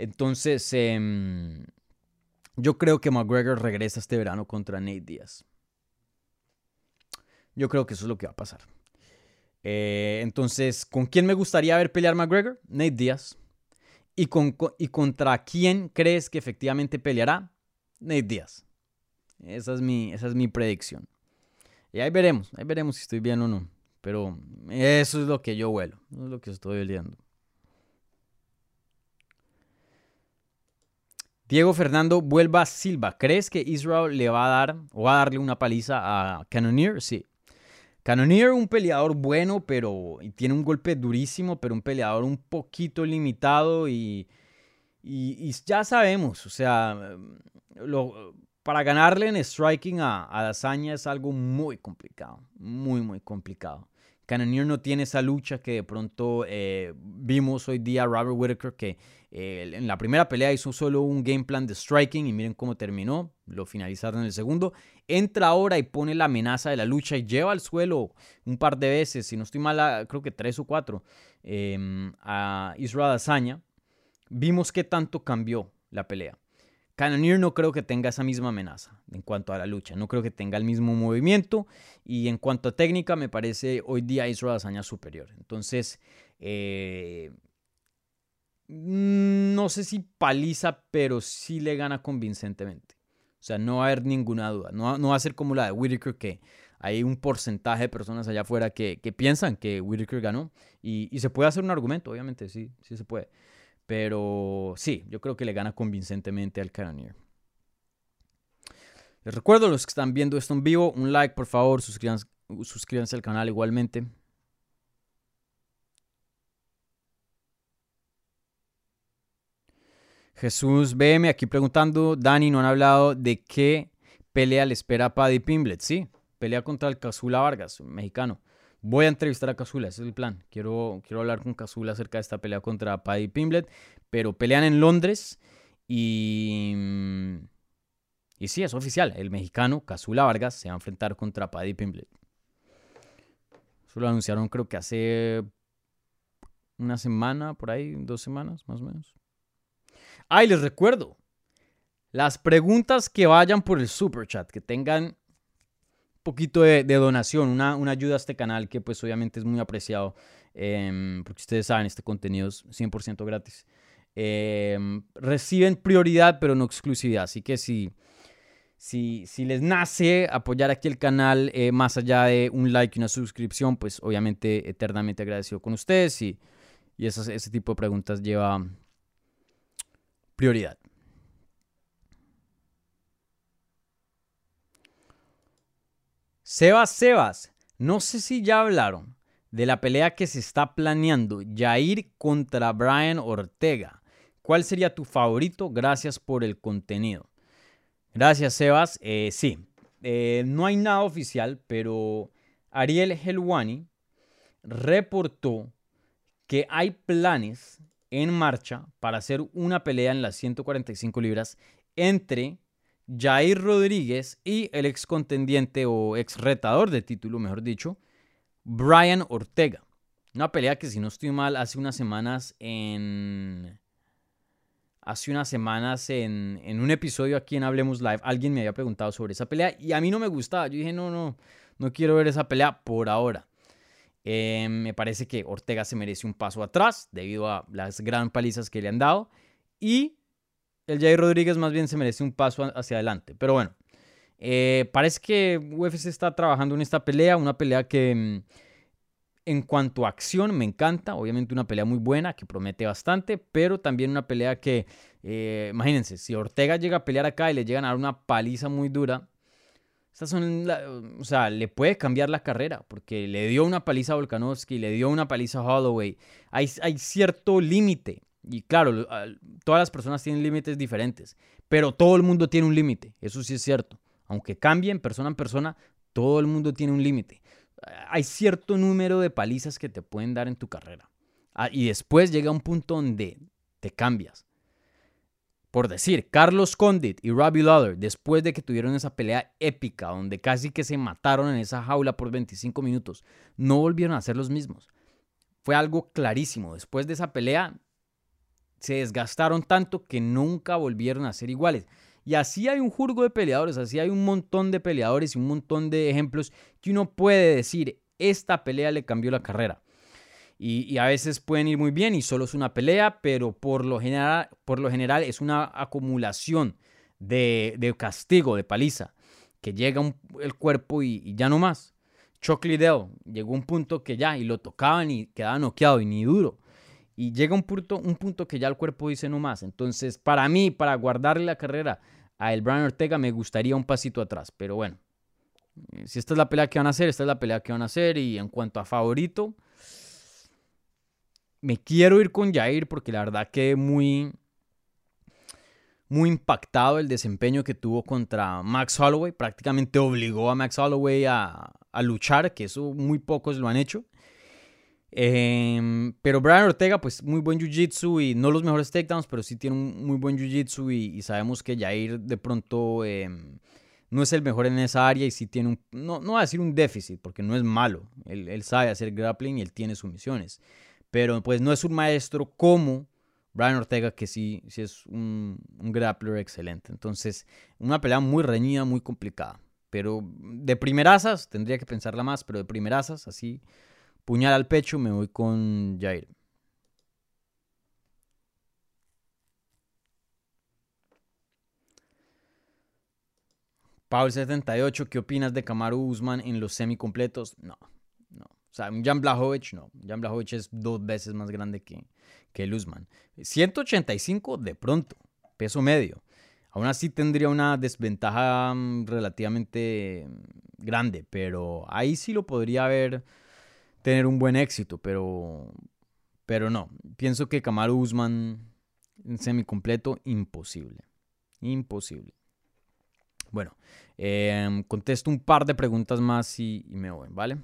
Entonces, em, yo creo que McGregor regresa este verano contra Nate Diaz. Yo creo que eso es lo que va a pasar. Eh, entonces, ¿con quién me gustaría ver pelear McGregor? Nate Diaz. ¿Y, con, ¿Y contra quién crees que efectivamente peleará? Nate Diaz. Esa es mi, esa es mi predicción. Y ahí veremos, ahí veremos si estoy bien o no. Pero eso es lo que yo huelo, eso es lo que estoy oliendo. Diego Fernando vuelva Silva. ¿Crees que Israel le va a dar o va a darle una paliza a Cannonier? Sí. Cannonier, un peleador bueno, pero tiene un golpe durísimo, pero un peleador un poquito limitado y, y, ya sabemos, o sea, para ganarle en striking a, a es algo muy complicado, muy, muy complicado. Cannonier no tiene esa lucha que de pronto eh, vimos hoy día Robert Whitaker que eh, en la primera pelea hizo solo un game plan de striking y miren cómo terminó, lo finalizaron en el segundo. Entra ahora y pone la amenaza de la lucha y lleva al suelo un par de veces, si no estoy mal, creo que tres o cuatro, em, a Israel Azaña. Vimos qué tanto cambió la pelea. Cannonier no creo que tenga esa misma amenaza en cuanto a la lucha, no creo que tenga el mismo movimiento y en cuanto a técnica me parece hoy día Israel Azaña superior. Entonces, eh, no sé si paliza, pero sí le gana convincentemente. O sea, no va a haber ninguna duda. No, no va a ser como la de Whitaker, que hay un porcentaje de personas allá afuera que, piensan que Whitaker ganó. Y, y, se puede hacer un argumento, obviamente, sí, sí se puede. Pero sí, yo creo que le gana convincentemente al Canonier. Les recuerdo a los que están viendo esto en vivo, un like por favor, suscríbanse, suscríbanse al canal igualmente. Jesús BM aquí preguntando, Dani, ¿no han hablado de qué pelea le espera a Paddy Pimblet? Sí, pelea contra el Casula Vargas, mexicano. Voy a entrevistar a Casula, ese es el plan. Quiero, quiero hablar con Casula acerca de esta pelea contra Paddy Pimblet. Pero pelean en Londres y. Y sí, es oficial. El mexicano Casula Vargas se va a enfrentar contra Paddy Pimblet. Eso lo anunciaron, creo que hace una semana, por ahí, dos semanas, más o menos. Ay, les recuerdo. Las preguntas que vayan por el super chat, que tengan poquito de, donación, una, una, ayuda a este canal que pues obviamente es muy apreciado, em, porque ustedes saben, este contenido es 100% gratis. Em, reciben prioridad pero no exclusividad, así que si, si, si les nace apoyar aquí el canal eh, más allá de un like y una suscripción, pues obviamente eternamente agradecido con ustedes y, y ese tipo de preguntas lleva prioridad. Sebas Sebas, no sé si ya hablaron de la pelea que se está planeando, Jair contra Brian Ortega. ¿Cuál sería tu favorito? Gracias por el contenido. Gracias, Sebas. Eh, sí, eh, no hay nada oficial, pero Ariel Helwani reportó que hay planes en marcha para hacer una pelea en las 145 libras entre Jair Rodríguez y el ex contendiente o ex retador de título, mejor dicho, Brian Ortega. Una pelea que si no estoy mal hace unas semanas en... Hace unas semanas en, en un episodio aquí en Hablemos Live, alguien me había preguntado sobre esa pelea y a mí no me gustaba. Yo dije, no, no, no quiero ver esa pelea por ahora. Eh, me parece que Ortega se merece un paso atrás debido a las gran palizas que le han dado. Y el Jair Rodríguez más bien se merece un paso hacia adelante. Pero bueno, eh, parece que UFC está trabajando en esta pelea, una pelea que mm, en cuanto a acción me encanta, obviamente una pelea muy buena que promete bastante, pero también una pelea que, eh, imagínense, si Ortega llega a pelear acá y le llegan a dar una paliza muy dura, son o sea, le puede cambiar la carrera, porque le dio una paliza a Volkanovski, le dio una paliza a Holloway. Hay cierto límite y claro, todas las personas tienen límites diferentes, pero todo el mundo tiene un límite, eso sí es cierto. Aunque cambien persona en persona, todo el mundo tiene un límite. Hay cierto número de palizas que te pueden dar en tu carrera. Y después llega un punto donde te cambias. Por decir, Carlos Condit y Robbie Lawler, después de que tuvieron esa pelea épica, donde casi que se mataron en esa jaula por 25 minutos, no volvieron a ser los mismos. Fue algo clarísimo. Después de esa pelea, se desgastaron tanto que nunca volvieron a ser iguales. Y así hay un jurgo de peleadores, así hay un montón de peleadores y un montón de ejemplos que uno puede decir, esta pelea le cambió la carrera. Y, a veces pueden ir muy bien y solo es una pelea, pero por lo general, por lo general es una acumulación de, castigo, de paliza, que llega el cuerpo y, ya no más. Chuck Liddell llegó a un punto que ya, y lo tocaban y quedaba noqueado y ni duro. Y llega un punto, un punto que ya el cuerpo dice no más. Entonces, para mí, para guardarle la carrera a el Brian Ortega, me gustaría un pasito atrás. Pero bueno, eh, si esta es la pelea que van a hacer, esta es la pelea que van a hacer. Y en cuanto a favorito, me quiero ir con Jair porque la verdad que muy, muy impactado el desempeño que tuvo contra Max Holloway. Prácticamente obligó a Max Holloway a, a luchar, que eso muy pocos lo han hecho. Em, pero Brian Ortega, pues muy buen jiu-jitsu y no los mejores takedowns, pero sí tiene un muy buen jiu-jitsu y, sabemos que Jair de pronto em, no es el mejor en esa área y sí tiene un, no, no va a decir un déficit, porque no es malo. Él, él sabe hacer grappling y él tiene sumisiones. Pero pues no es un maestro como Brian Ortega, que sí, sí es un, un grappler excelente. Entonces, una pelea muy reñida, muy complicada. Pero de primerasas, tendría que pensarla más, pero de primerasas, así puñal al pecho, me voy con Jair. Paul 78, ¿qué opinas de Kamaru Usman en los semicompletos? No, no. O sea, un Jan Blachowicz, no. Jan Blachowicz es dos veces más grande que, que el Usman. 185 de pronto, peso medio. Aún así tendría una desventaja mm, relativamente grande, pero ahí sí lo podría haber tener un buen éxito, pero, pero no. Pienso que Kamaru Usman en semicompleto, imposible. Imposible. Bueno, em, contesto un par de preguntas más y, me voy, ¿vale?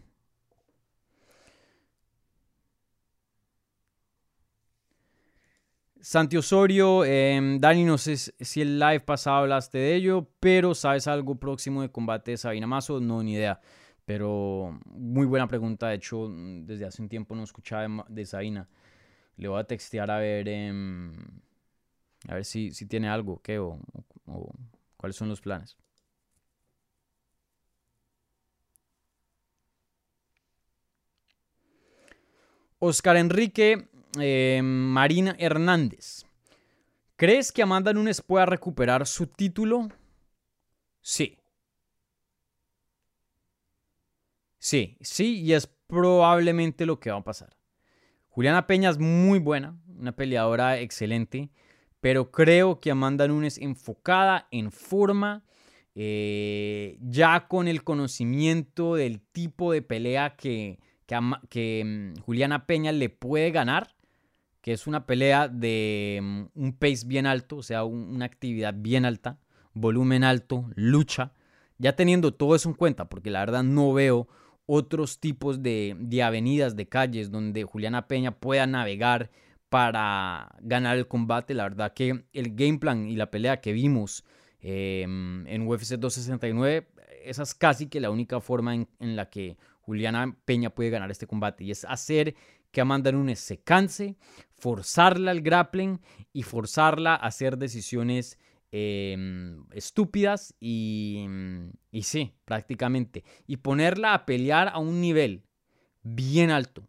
Santi Osorio, em, Dani, no sé si el live pasado hablaste de ello, pero ¿sabes algo próximo de combate de Sabina Mazo? No, ni idea. Pero muy buena pregunta. De hecho, desde hace un tiempo no escuchaba de, Sabina. Le voy a textear a ver, em, a ver si, si tiene algo, qué, o, o cuáles son los planes. Oscar Enrique eh, Marina Hernández. ¿Crees que Amanda Nunes pueda recuperar su título? Sí. Sí, sí, y es probablemente lo que va a pasar. Juliana Peña es muy buena, una peleadora excelente, pero creo que Amanda Nunes enfocada en forma, eh, ya con el conocimiento del tipo de pelea que, que, mm, Juliana Peña le puede ganar, que es una pelea de mm, un pace bien alto, o sea, una actividad bien alta, volumen alto, lucha. Ya teniendo todo eso en cuenta, porque la verdad no veo otros tipos de, avenidas, de calles donde Juliana Peña pueda navegar para ganar el combate. La verdad que el game plan y la pelea que vimos em, en UFC 269, esa es casi que la única forma en, en la que Juliana Peña puede ganar este combate y es hacer que Amanda Nunes se canse, forzarla al grappling y forzarla a hacer decisiones em, estúpidas y, y sí, prácticamente. Y ponerla a pelear a un nivel bien alto.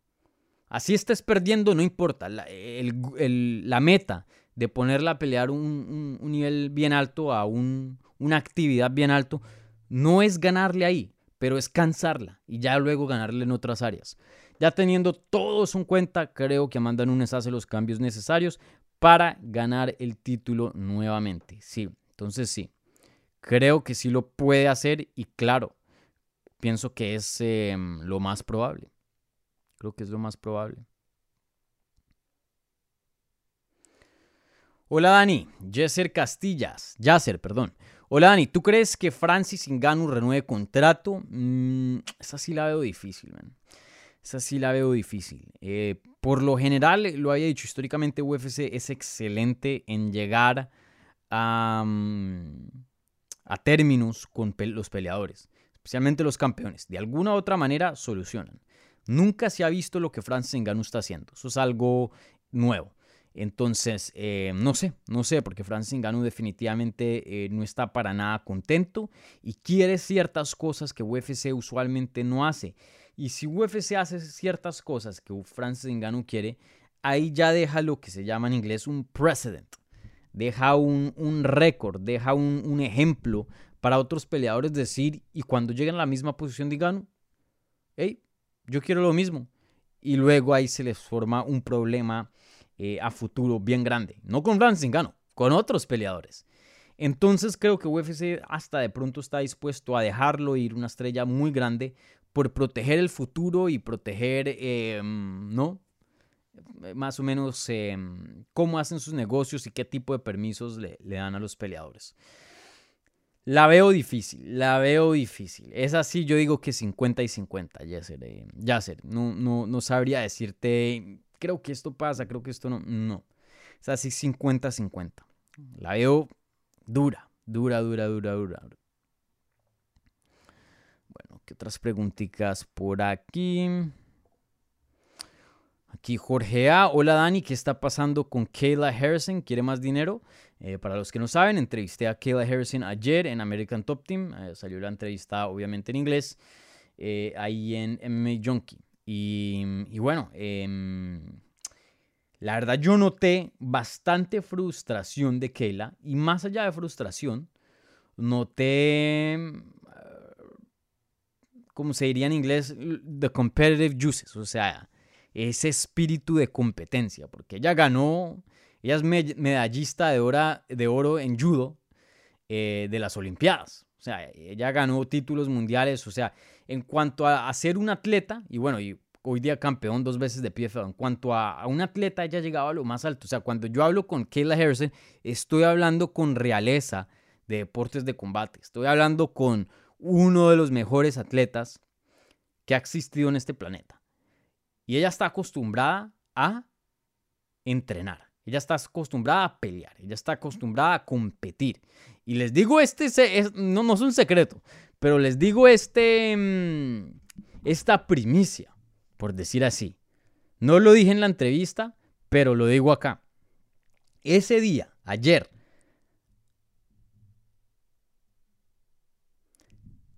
Así estés perdiendo, no importa. La, la meta de ponerla a pelear un, un, nivel bien alto, a un, una actividad bien alto, no es ganarle ahí, pero es cansarla y ya luego ganarle en otras áreas. Ya teniendo todo eso en cuenta, creo que Amanda Nunes hace los cambios necesarios para ganar el título nuevamente. Sí, entonces sí, creo que sí lo puede hacer y claro, pienso que es em, lo más probable. Creo que es lo más probable. Hola Dani, Jesser Castillas, Yasser, perdón. Hola Dani, ¿tú crees que Francis Ngannou renueve contrato? Mm, esa sí la veo difícil, man. Esa sí la veo difícil. Eh, por lo general, lo había dicho, históricamente UFC es excelente en llegar a, mm, términos con los peleadores, especialmente los campeones. De alguna u otra manera solucionan. Nunca se ha visto lo que Francis Ngannou está haciendo. Eso es algo nuevo. Entonces, eh, no sé, no sé, porque Francis Ngannou definitivamente eh, no está para nada contento y quiere ciertas cosas que UFC usualmente no hace. Y si UFC hace ciertas cosas que Francis Ngannou quiere, ahí ya deja lo que se llama en inglés un precedent. Deja un, un récord, deja un, un, ejemplo para otros peleadores decir, y cuando lleguen a la misma posición de Ngannou, hey, yo quiero lo mismo. Y luego ahí se les forma un problema eh, a futuro bien grande. No con Francis Ngannou, con otros peleadores. Entonces creo que UFC hasta de pronto está dispuesto a dejarlo ir una estrella muy grande por proteger el futuro y proteger, em, ¿no? Más o menos em, cómo hacen sus negocios y qué tipo de permisos le, dan a los peleadores. La veo difícil, la veo difícil. Es así, yo digo que 50 y 50, ya Yasser. No, no, no sabría decirte, creo que esto pasa, creo que esto no. No. Es así 50-50. La veo Dura, dura, dura, dura, dura. ¿Qué otras preguntitas por aquí? Aquí Jorge A. Hola Dani, ¿qué está pasando con Kayla Harrison? ¿Quiere más dinero? Eh, para los que no saben, entrevisté a Kayla Harrison ayer en American Top Team. Eh, salió la entrevista obviamente en inglés. Eh, ahí en MMA Junkie. Y, y bueno, em, la verdad yo noté bastante frustración de Kayla y más allá de frustración, noté, como se diría en inglés, the competitive juices, o sea, ese espíritu de competencia, porque ella ganó, ella es medallista de, de oro en judo eh, de las Olimpiadas. O sea, ella ganó títulos mundiales, o sea, en cuanto a, a ser un atleta, y bueno, y hoy día campeón dos veces de PFL. En cuanto a, un atleta, ella llegaba a lo más alto. O sea, cuando yo hablo con Kayla Harrison, estoy hablando con realeza de deportes de combate. Estoy hablando con uno de los mejores atletas que ha existido en este planeta. Y ella está acostumbrada a entrenar. Ella está acostumbrada a pelear. Ella está acostumbrada a competir. Y les digo este, no, no es un secreto, pero les digo este, mm, esta primicia por decir así. No lo dije en la entrevista, pero lo digo acá. Ese día, ayer,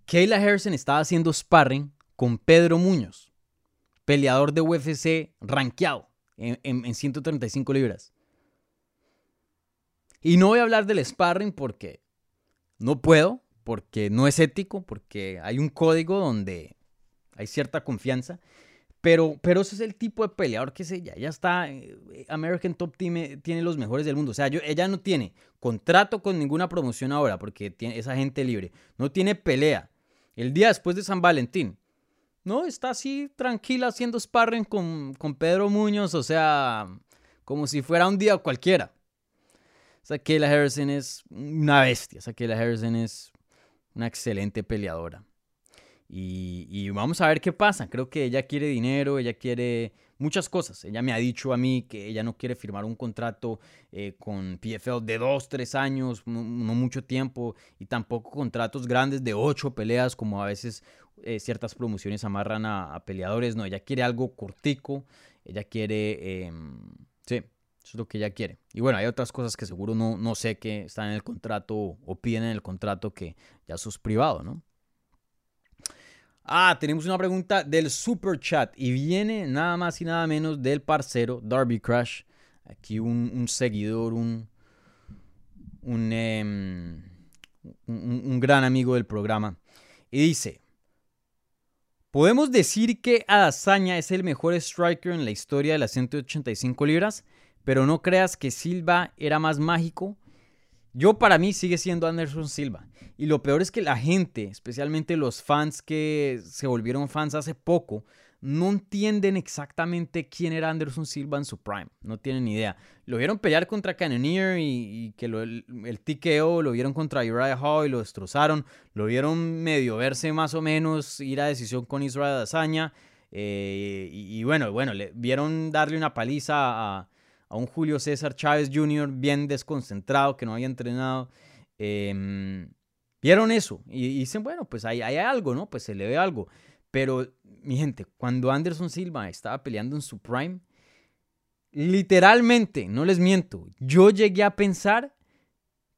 Kayla Harrison estaba haciendo sparring con Pedro Muñoz, peleador de UFC rankeado en, 135 libras. Y no voy a hablar del sparring porque no puedo, porque no es ético, porque hay un código donde hay cierta confianza. Pero, pero ese es el tipo de peleador que es ella. Ella está, eh, American Top Team eh, tiene los mejores del mundo. O sea, ella no tiene contrato con ninguna promoción ahora porque esa gente libre. No tiene pelea. El día después de San Valentín. No, está así tranquila haciendo sparring con, con Pedro Muñoz. O sea, como si fuera un día cualquiera. Kayla Harrison es una bestia. Kayla Harrison es una excelente peleadora. Y, vamos a ver qué pasa. Creo que ella quiere dinero, ella quiere muchas cosas. Ella me ha dicho a mí que ella no quiere firmar un contrato eh, con PFL de dos, tres años, no, mucho tiempo, y tampoco contratos grandes de ocho peleas, como a veces eh, ciertas promociones amarran a, peleadores. No, ella quiere algo cortico, ella quiere... Em, sí, eso es lo que ella quiere. Y bueno, hay otras cosas que seguro no, no sé que están en el contrato o piden en el contrato que ya sos privado, ¿no? Ah, tenemos una pregunta del super chat y viene nada más y nada menos del parcero Darby Crash. Aquí un, seguidor, un, em, un, un, gran amigo del programa. Y dice, ¿podemos decir que Adazaña es el mejor striker en la historia de las 185 libras? Pero no creas que Silva era más mágico. Yo para mí sigue siendo Anderson Silva. Y lo peor es que la gente, especialmente los fans que se volvieron fans hace poco, no entienden exactamente quién era Anderson Silva en su prime. No tienen ni idea. Lo vieron pelear contra Cannoneer y, que el, el lo vieron contra Uriah Hall y lo destrozaron. Lo vieron medio verse más o menos, ir a decisión con Israel Azaña. Eh, y, bueno, bueno, le vieron darle una paliza a, a un Julio César Chávez Jr. bien desconcentrado, que no había entrenado. Em, vieron eso y, dicen, bueno, pues hay, hay algo, ¿no? Pues se le ve algo. Pero, mi gente, cuando Anderson Silva estaba peleando en su prime, literalmente, no les miento, yo llegué a pensar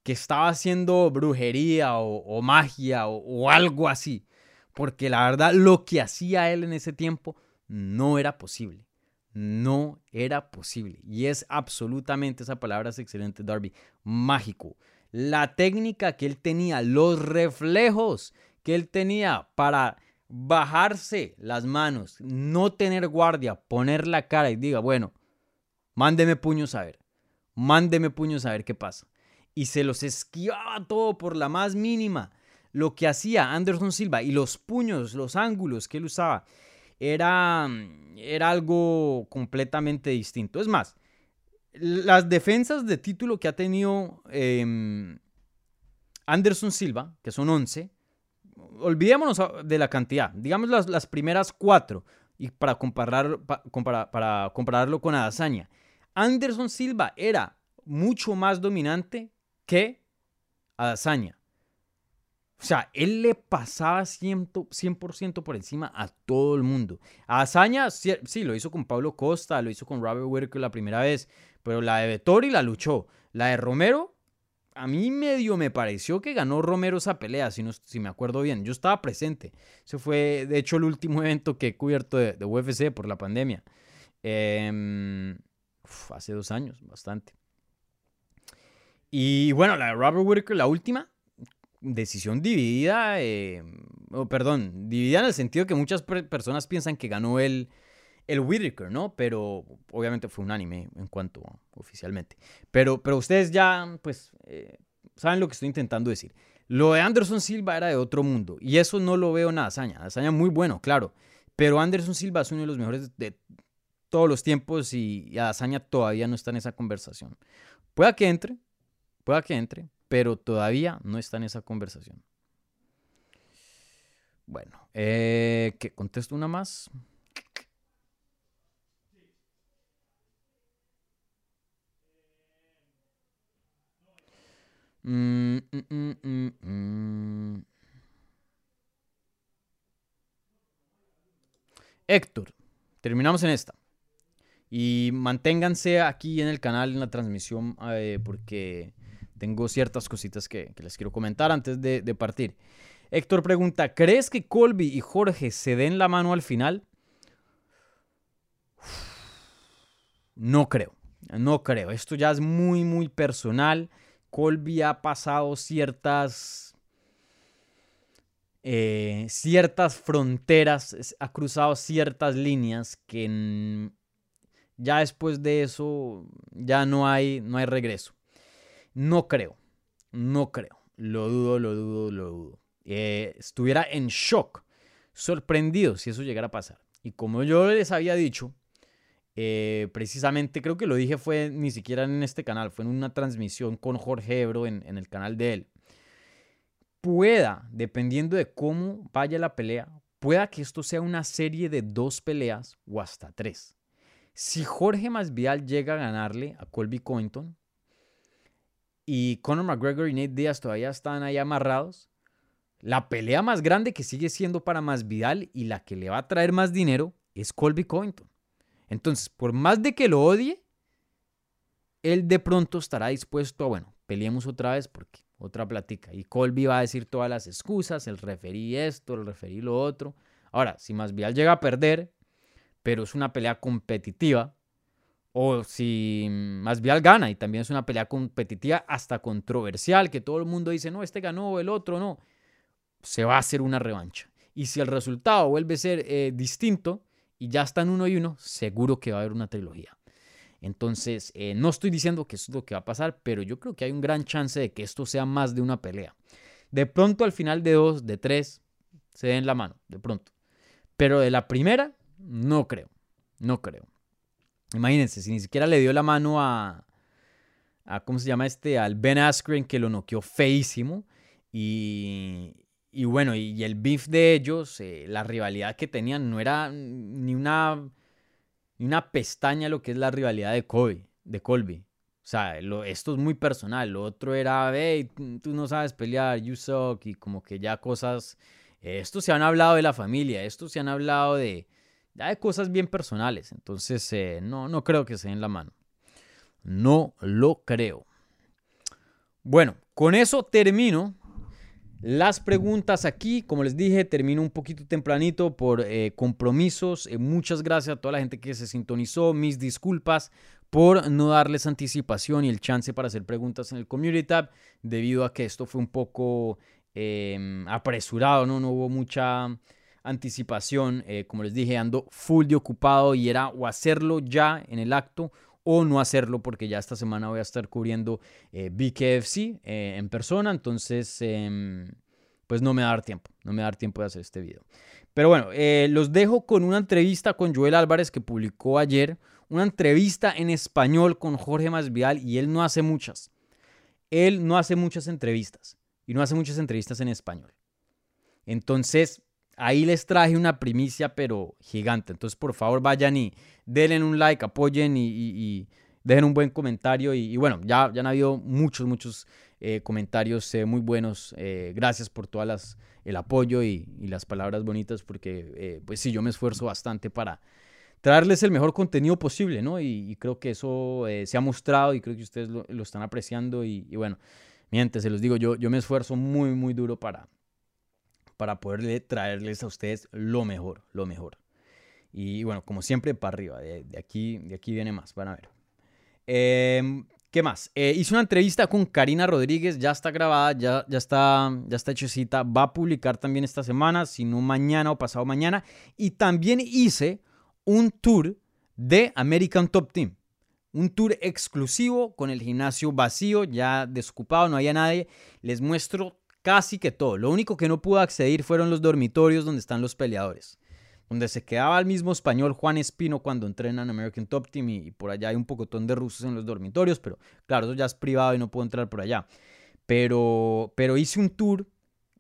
que estaba haciendo brujería o, magia o, algo así. Porque la verdad, lo que hacía él en ese tiempo no era posible no era posible. Y es absolutamente, esa palabra es excelente, Darby, mágico. La técnica que él tenía, los reflejos que él tenía para bajarse las manos, no tener guardia, poner la cara y diga, bueno, mándeme puños a ver, mándeme puños a ver qué pasa. Y se los esquivaba todo por la más mínima. Lo que hacía Anderson Silva y los puños, los ángulos que él usaba, era, era algo completamente distinto. Es más, las defensas de título que ha tenido em, Anderson Silva, que son 11, olvidémonos de la cantidad, digamos las, las primeras cuatro, y para, comparar, para compararlo con Adazaña. Anderson Silva era mucho más dominante que Adazaña. O sea, él le pasaba 100%, por encima a todo el mundo. A Azaña, sí, lo hizo con Pablo Costa, lo hizo con Robert Whittaker la primera vez, pero la de Vettori la luchó. La de Romero, a mí medio me pareció que ganó Romero esa pelea, si, no, si me acuerdo bien. Yo estaba presente. Ese fue, de hecho, el último evento que he cubierto de, UFC por la pandemia. Em, hace dos años, bastante. Y bueno, la de Robert Whittaker, la última, decisión dividida, eh, perdón, dividida en el sentido que muchas personas piensan que ganó el, el Whitaker, ¿no? Pero obviamente fue un anime en cuanto oficialmente. Pero, pero ustedes ya, pues, eh, saben lo que estoy intentando decir. Lo de Anderson Silva era de otro mundo y eso no lo veo en Azaña. Azaña muy bueno, claro. Pero Anderson Silva es uno de los mejores de todos los tiempos y, y todavía no está en esa conversación. Pueda que entre, pueda que entre, pero todavía no está en esa conversación. Bueno, eh, ¿qué? ¿Contesto una más? Mm, mm, mm, Héctor, terminamos en esta. Y manténganse aquí en el canal, en la transmisión, eh, porque tengo ciertas cositas que, les quiero comentar antes de, partir. Héctor pregunta, ¿crees que Colby y Jorge se den la mano al final? No creo, no creo. Esto ya es muy, muy personal. Colby ha pasado ciertas, eh, ciertas fronteras, ha cruzado ciertas líneas que ya después de eso ya no hay, no hay regreso. No creo, no creo. Lo dudo, lo dudo, lo dudo. Eh, estuviera en shock, sorprendido si eso llegara a pasar. Y como yo les había dicho, eh, precisamente creo que lo dije fue ni siquiera en este canal, fue en una transmisión con Jorge Ebro en, el canal de él. Pueda, dependiendo de cómo vaya la pelea, pueda que esto sea una serie de dos peleas o hasta tres. Si Jorge Masvidal llega a ganarle a Colby Covington, y Conor McGregor y Nate Diaz todavía están ahí amarrados, la pelea más grande que sigue siendo para Masvidal y la que le va a traer más dinero es Colby Covington. Entonces, por más de que lo odie, él de pronto estará dispuesto a, bueno, peleemos otra vez porque otra platica. Y Colby va a decir todas las excusas, el referí esto, el referí lo otro. Ahora, si Masvidal llega a perder, pero es una pelea competitiva, o si Masvidal gana y también es una pelea competitiva hasta controversial, que todo el mundo dice, no, este ganó, el otro no, se va a hacer una revancha. Y si el resultado vuelve a ser eh, distinto y ya están uno y uno, seguro que va a haber una trilogía. Entonces, eh, no estoy diciendo que eso es lo que va a pasar, pero yo creo que hay un gran chance de que esto sea más de una pelea. De pronto al final de dos, de tres, se den la mano, de pronto. Pero de la primera, no creo, no creo. Imagínense, si ni siquiera le dio la mano a, a ¿cómo se llama este? Al Ben Askren que lo noqueó feísimo. Y, y bueno, y, el beef de ellos, eh, la rivalidad que tenían, no era ni una, ni una pestaña lo que es la rivalidad de Colby. De Colby. O sea, esto es muy personal. Lo otro era, hey, tú no sabes pelear, you suck. Y como que ya cosas... Esto se han hablado de la familia, esto se han hablado de, ya de cosas bien personales. Entonces, eh, no, no creo que se den la mano. No lo creo. Bueno, con eso termino las preguntas aquí. Como les dije, termino un poquito tempranito por eh, compromisos. Eh, muchas gracias a toda la gente que se sintonizó. Mis disculpas por no darles anticipación y el chance para hacer preguntas en el Community Tab, debido a que esto fue un poco em, apresurado, ¿no? No hubo mucha anticipación. Eh, como les dije, ando full de ocupado y era o hacerlo ya en el acto o no hacerlo porque ya esta semana voy a estar cubriendo eh, BKFC eh, en persona, entonces em, pues no me va a dar tiempo, no me va a dar tiempo de hacer este video. Pero bueno, eh, los dejo con una entrevista con Joel Álvarez que publicó ayer, una entrevista en español con Jorge Masvial y él no hace muchas. Él no hace muchas entrevistas y no hace muchas entrevistas en español. Entonces, ahí les traje una primicia, pero gigante. Entonces, por favor, vayan y denle un like, apoyen y, dejen un buen comentario. Y, bueno, ya, ya han habido muchos, muchos eh, comentarios eh, muy buenos. Eh, gracias por todas el apoyo y, las palabras bonitas, porque pues sí, yo me esfuerzo bastante para traerles el mejor contenido posible, ¿no? Y, creo que eso se ha mostrado y creo que ustedes lo, están apreciando. Y, bueno, mientras se los digo, yo, yo me esfuerzo muy, muy duro para, para poderle traerles a ustedes lo mejor, lo mejor. Y bueno, como siempre, para arriba. De, aquí, de aquí viene más, van a ver. Em, ¿Qué más? Eh, hice una entrevista con Karina Rodríguez, ya está grabada, ya, ya, está, ya está hechecita. Va a publicar también esta semana, si no mañana o pasado mañana. Y también hice un tour de American Top Team. Un tour exclusivo con el gimnasio vacío, ya desocupado, no había nadie. Les muestro casi que todo. Lo único que no pudo acceder fueron los dormitorios donde están los peleadores. Donde se quedaba el mismo español Juan Espino cuando entrenan American Top Team y, por allá hay un pocotón de rusos en los dormitorios, pero claro, eso ya es privado y no puedo entrar por allá. Pero, pero hice un tour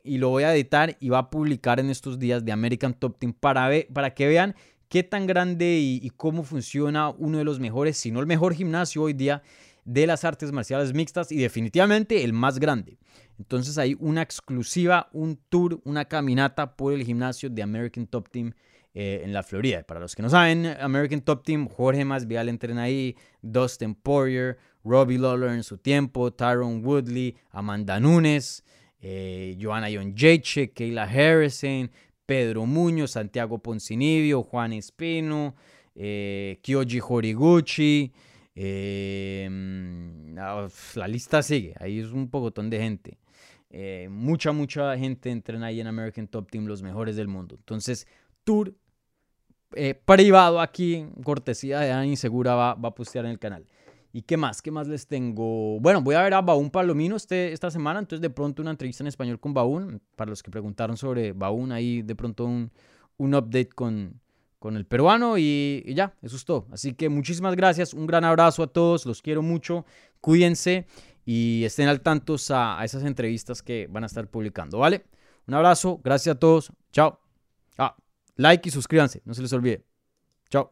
y lo voy a editar y va a publicar en estos días de American Top Team para, ver, para que vean qué tan grande y, cómo funciona uno de los mejores, si no el mejor gimnasio hoy día de las artes marciales mixtas y definitivamente el más grande. Entonces hay una exclusiva, un tour, una caminata por el gimnasio de American Top Team eh, en la Florida. Para los que no saben, American Top Team, Jorge Masvidal entrena ahí, Dustin Poirier, Robbie Lawler en su tiempo, Tyrone Woodley, Amanda Nunes, eh, Joanna Jonjeche, Kayla Harrison, Pedro Muñoz, Santiago Poncinibio, Juan Espino, eh, Kyoji Horiguchi, eh, la lista sigue, ahí es un pocotón de gente. Eh, mucha, mucha gente entrena ahí en American Top Team, los mejores del mundo. Entonces, tour eh, privado aquí, cortesía de Dani Segura, va, va, a postear en el canal. ¿Y qué más? ¿Qué más les tengo? Bueno, voy a ver a Baún Palomino este, esta semana, entonces de pronto una entrevista en español con Baún. Para los que preguntaron sobre Baún, ahí de pronto un, un update con, con el peruano y, ya, eso es todo. Así que muchísimas gracias, un gran abrazo a todos, los quiero mucho, cuídense y estén al tanto a, a esas entrevistas que van a estar publicando, ¿vale? Un abrazo, gracias a todos, chao. Ah, like y suscríbanse, no se les olvide. Chao.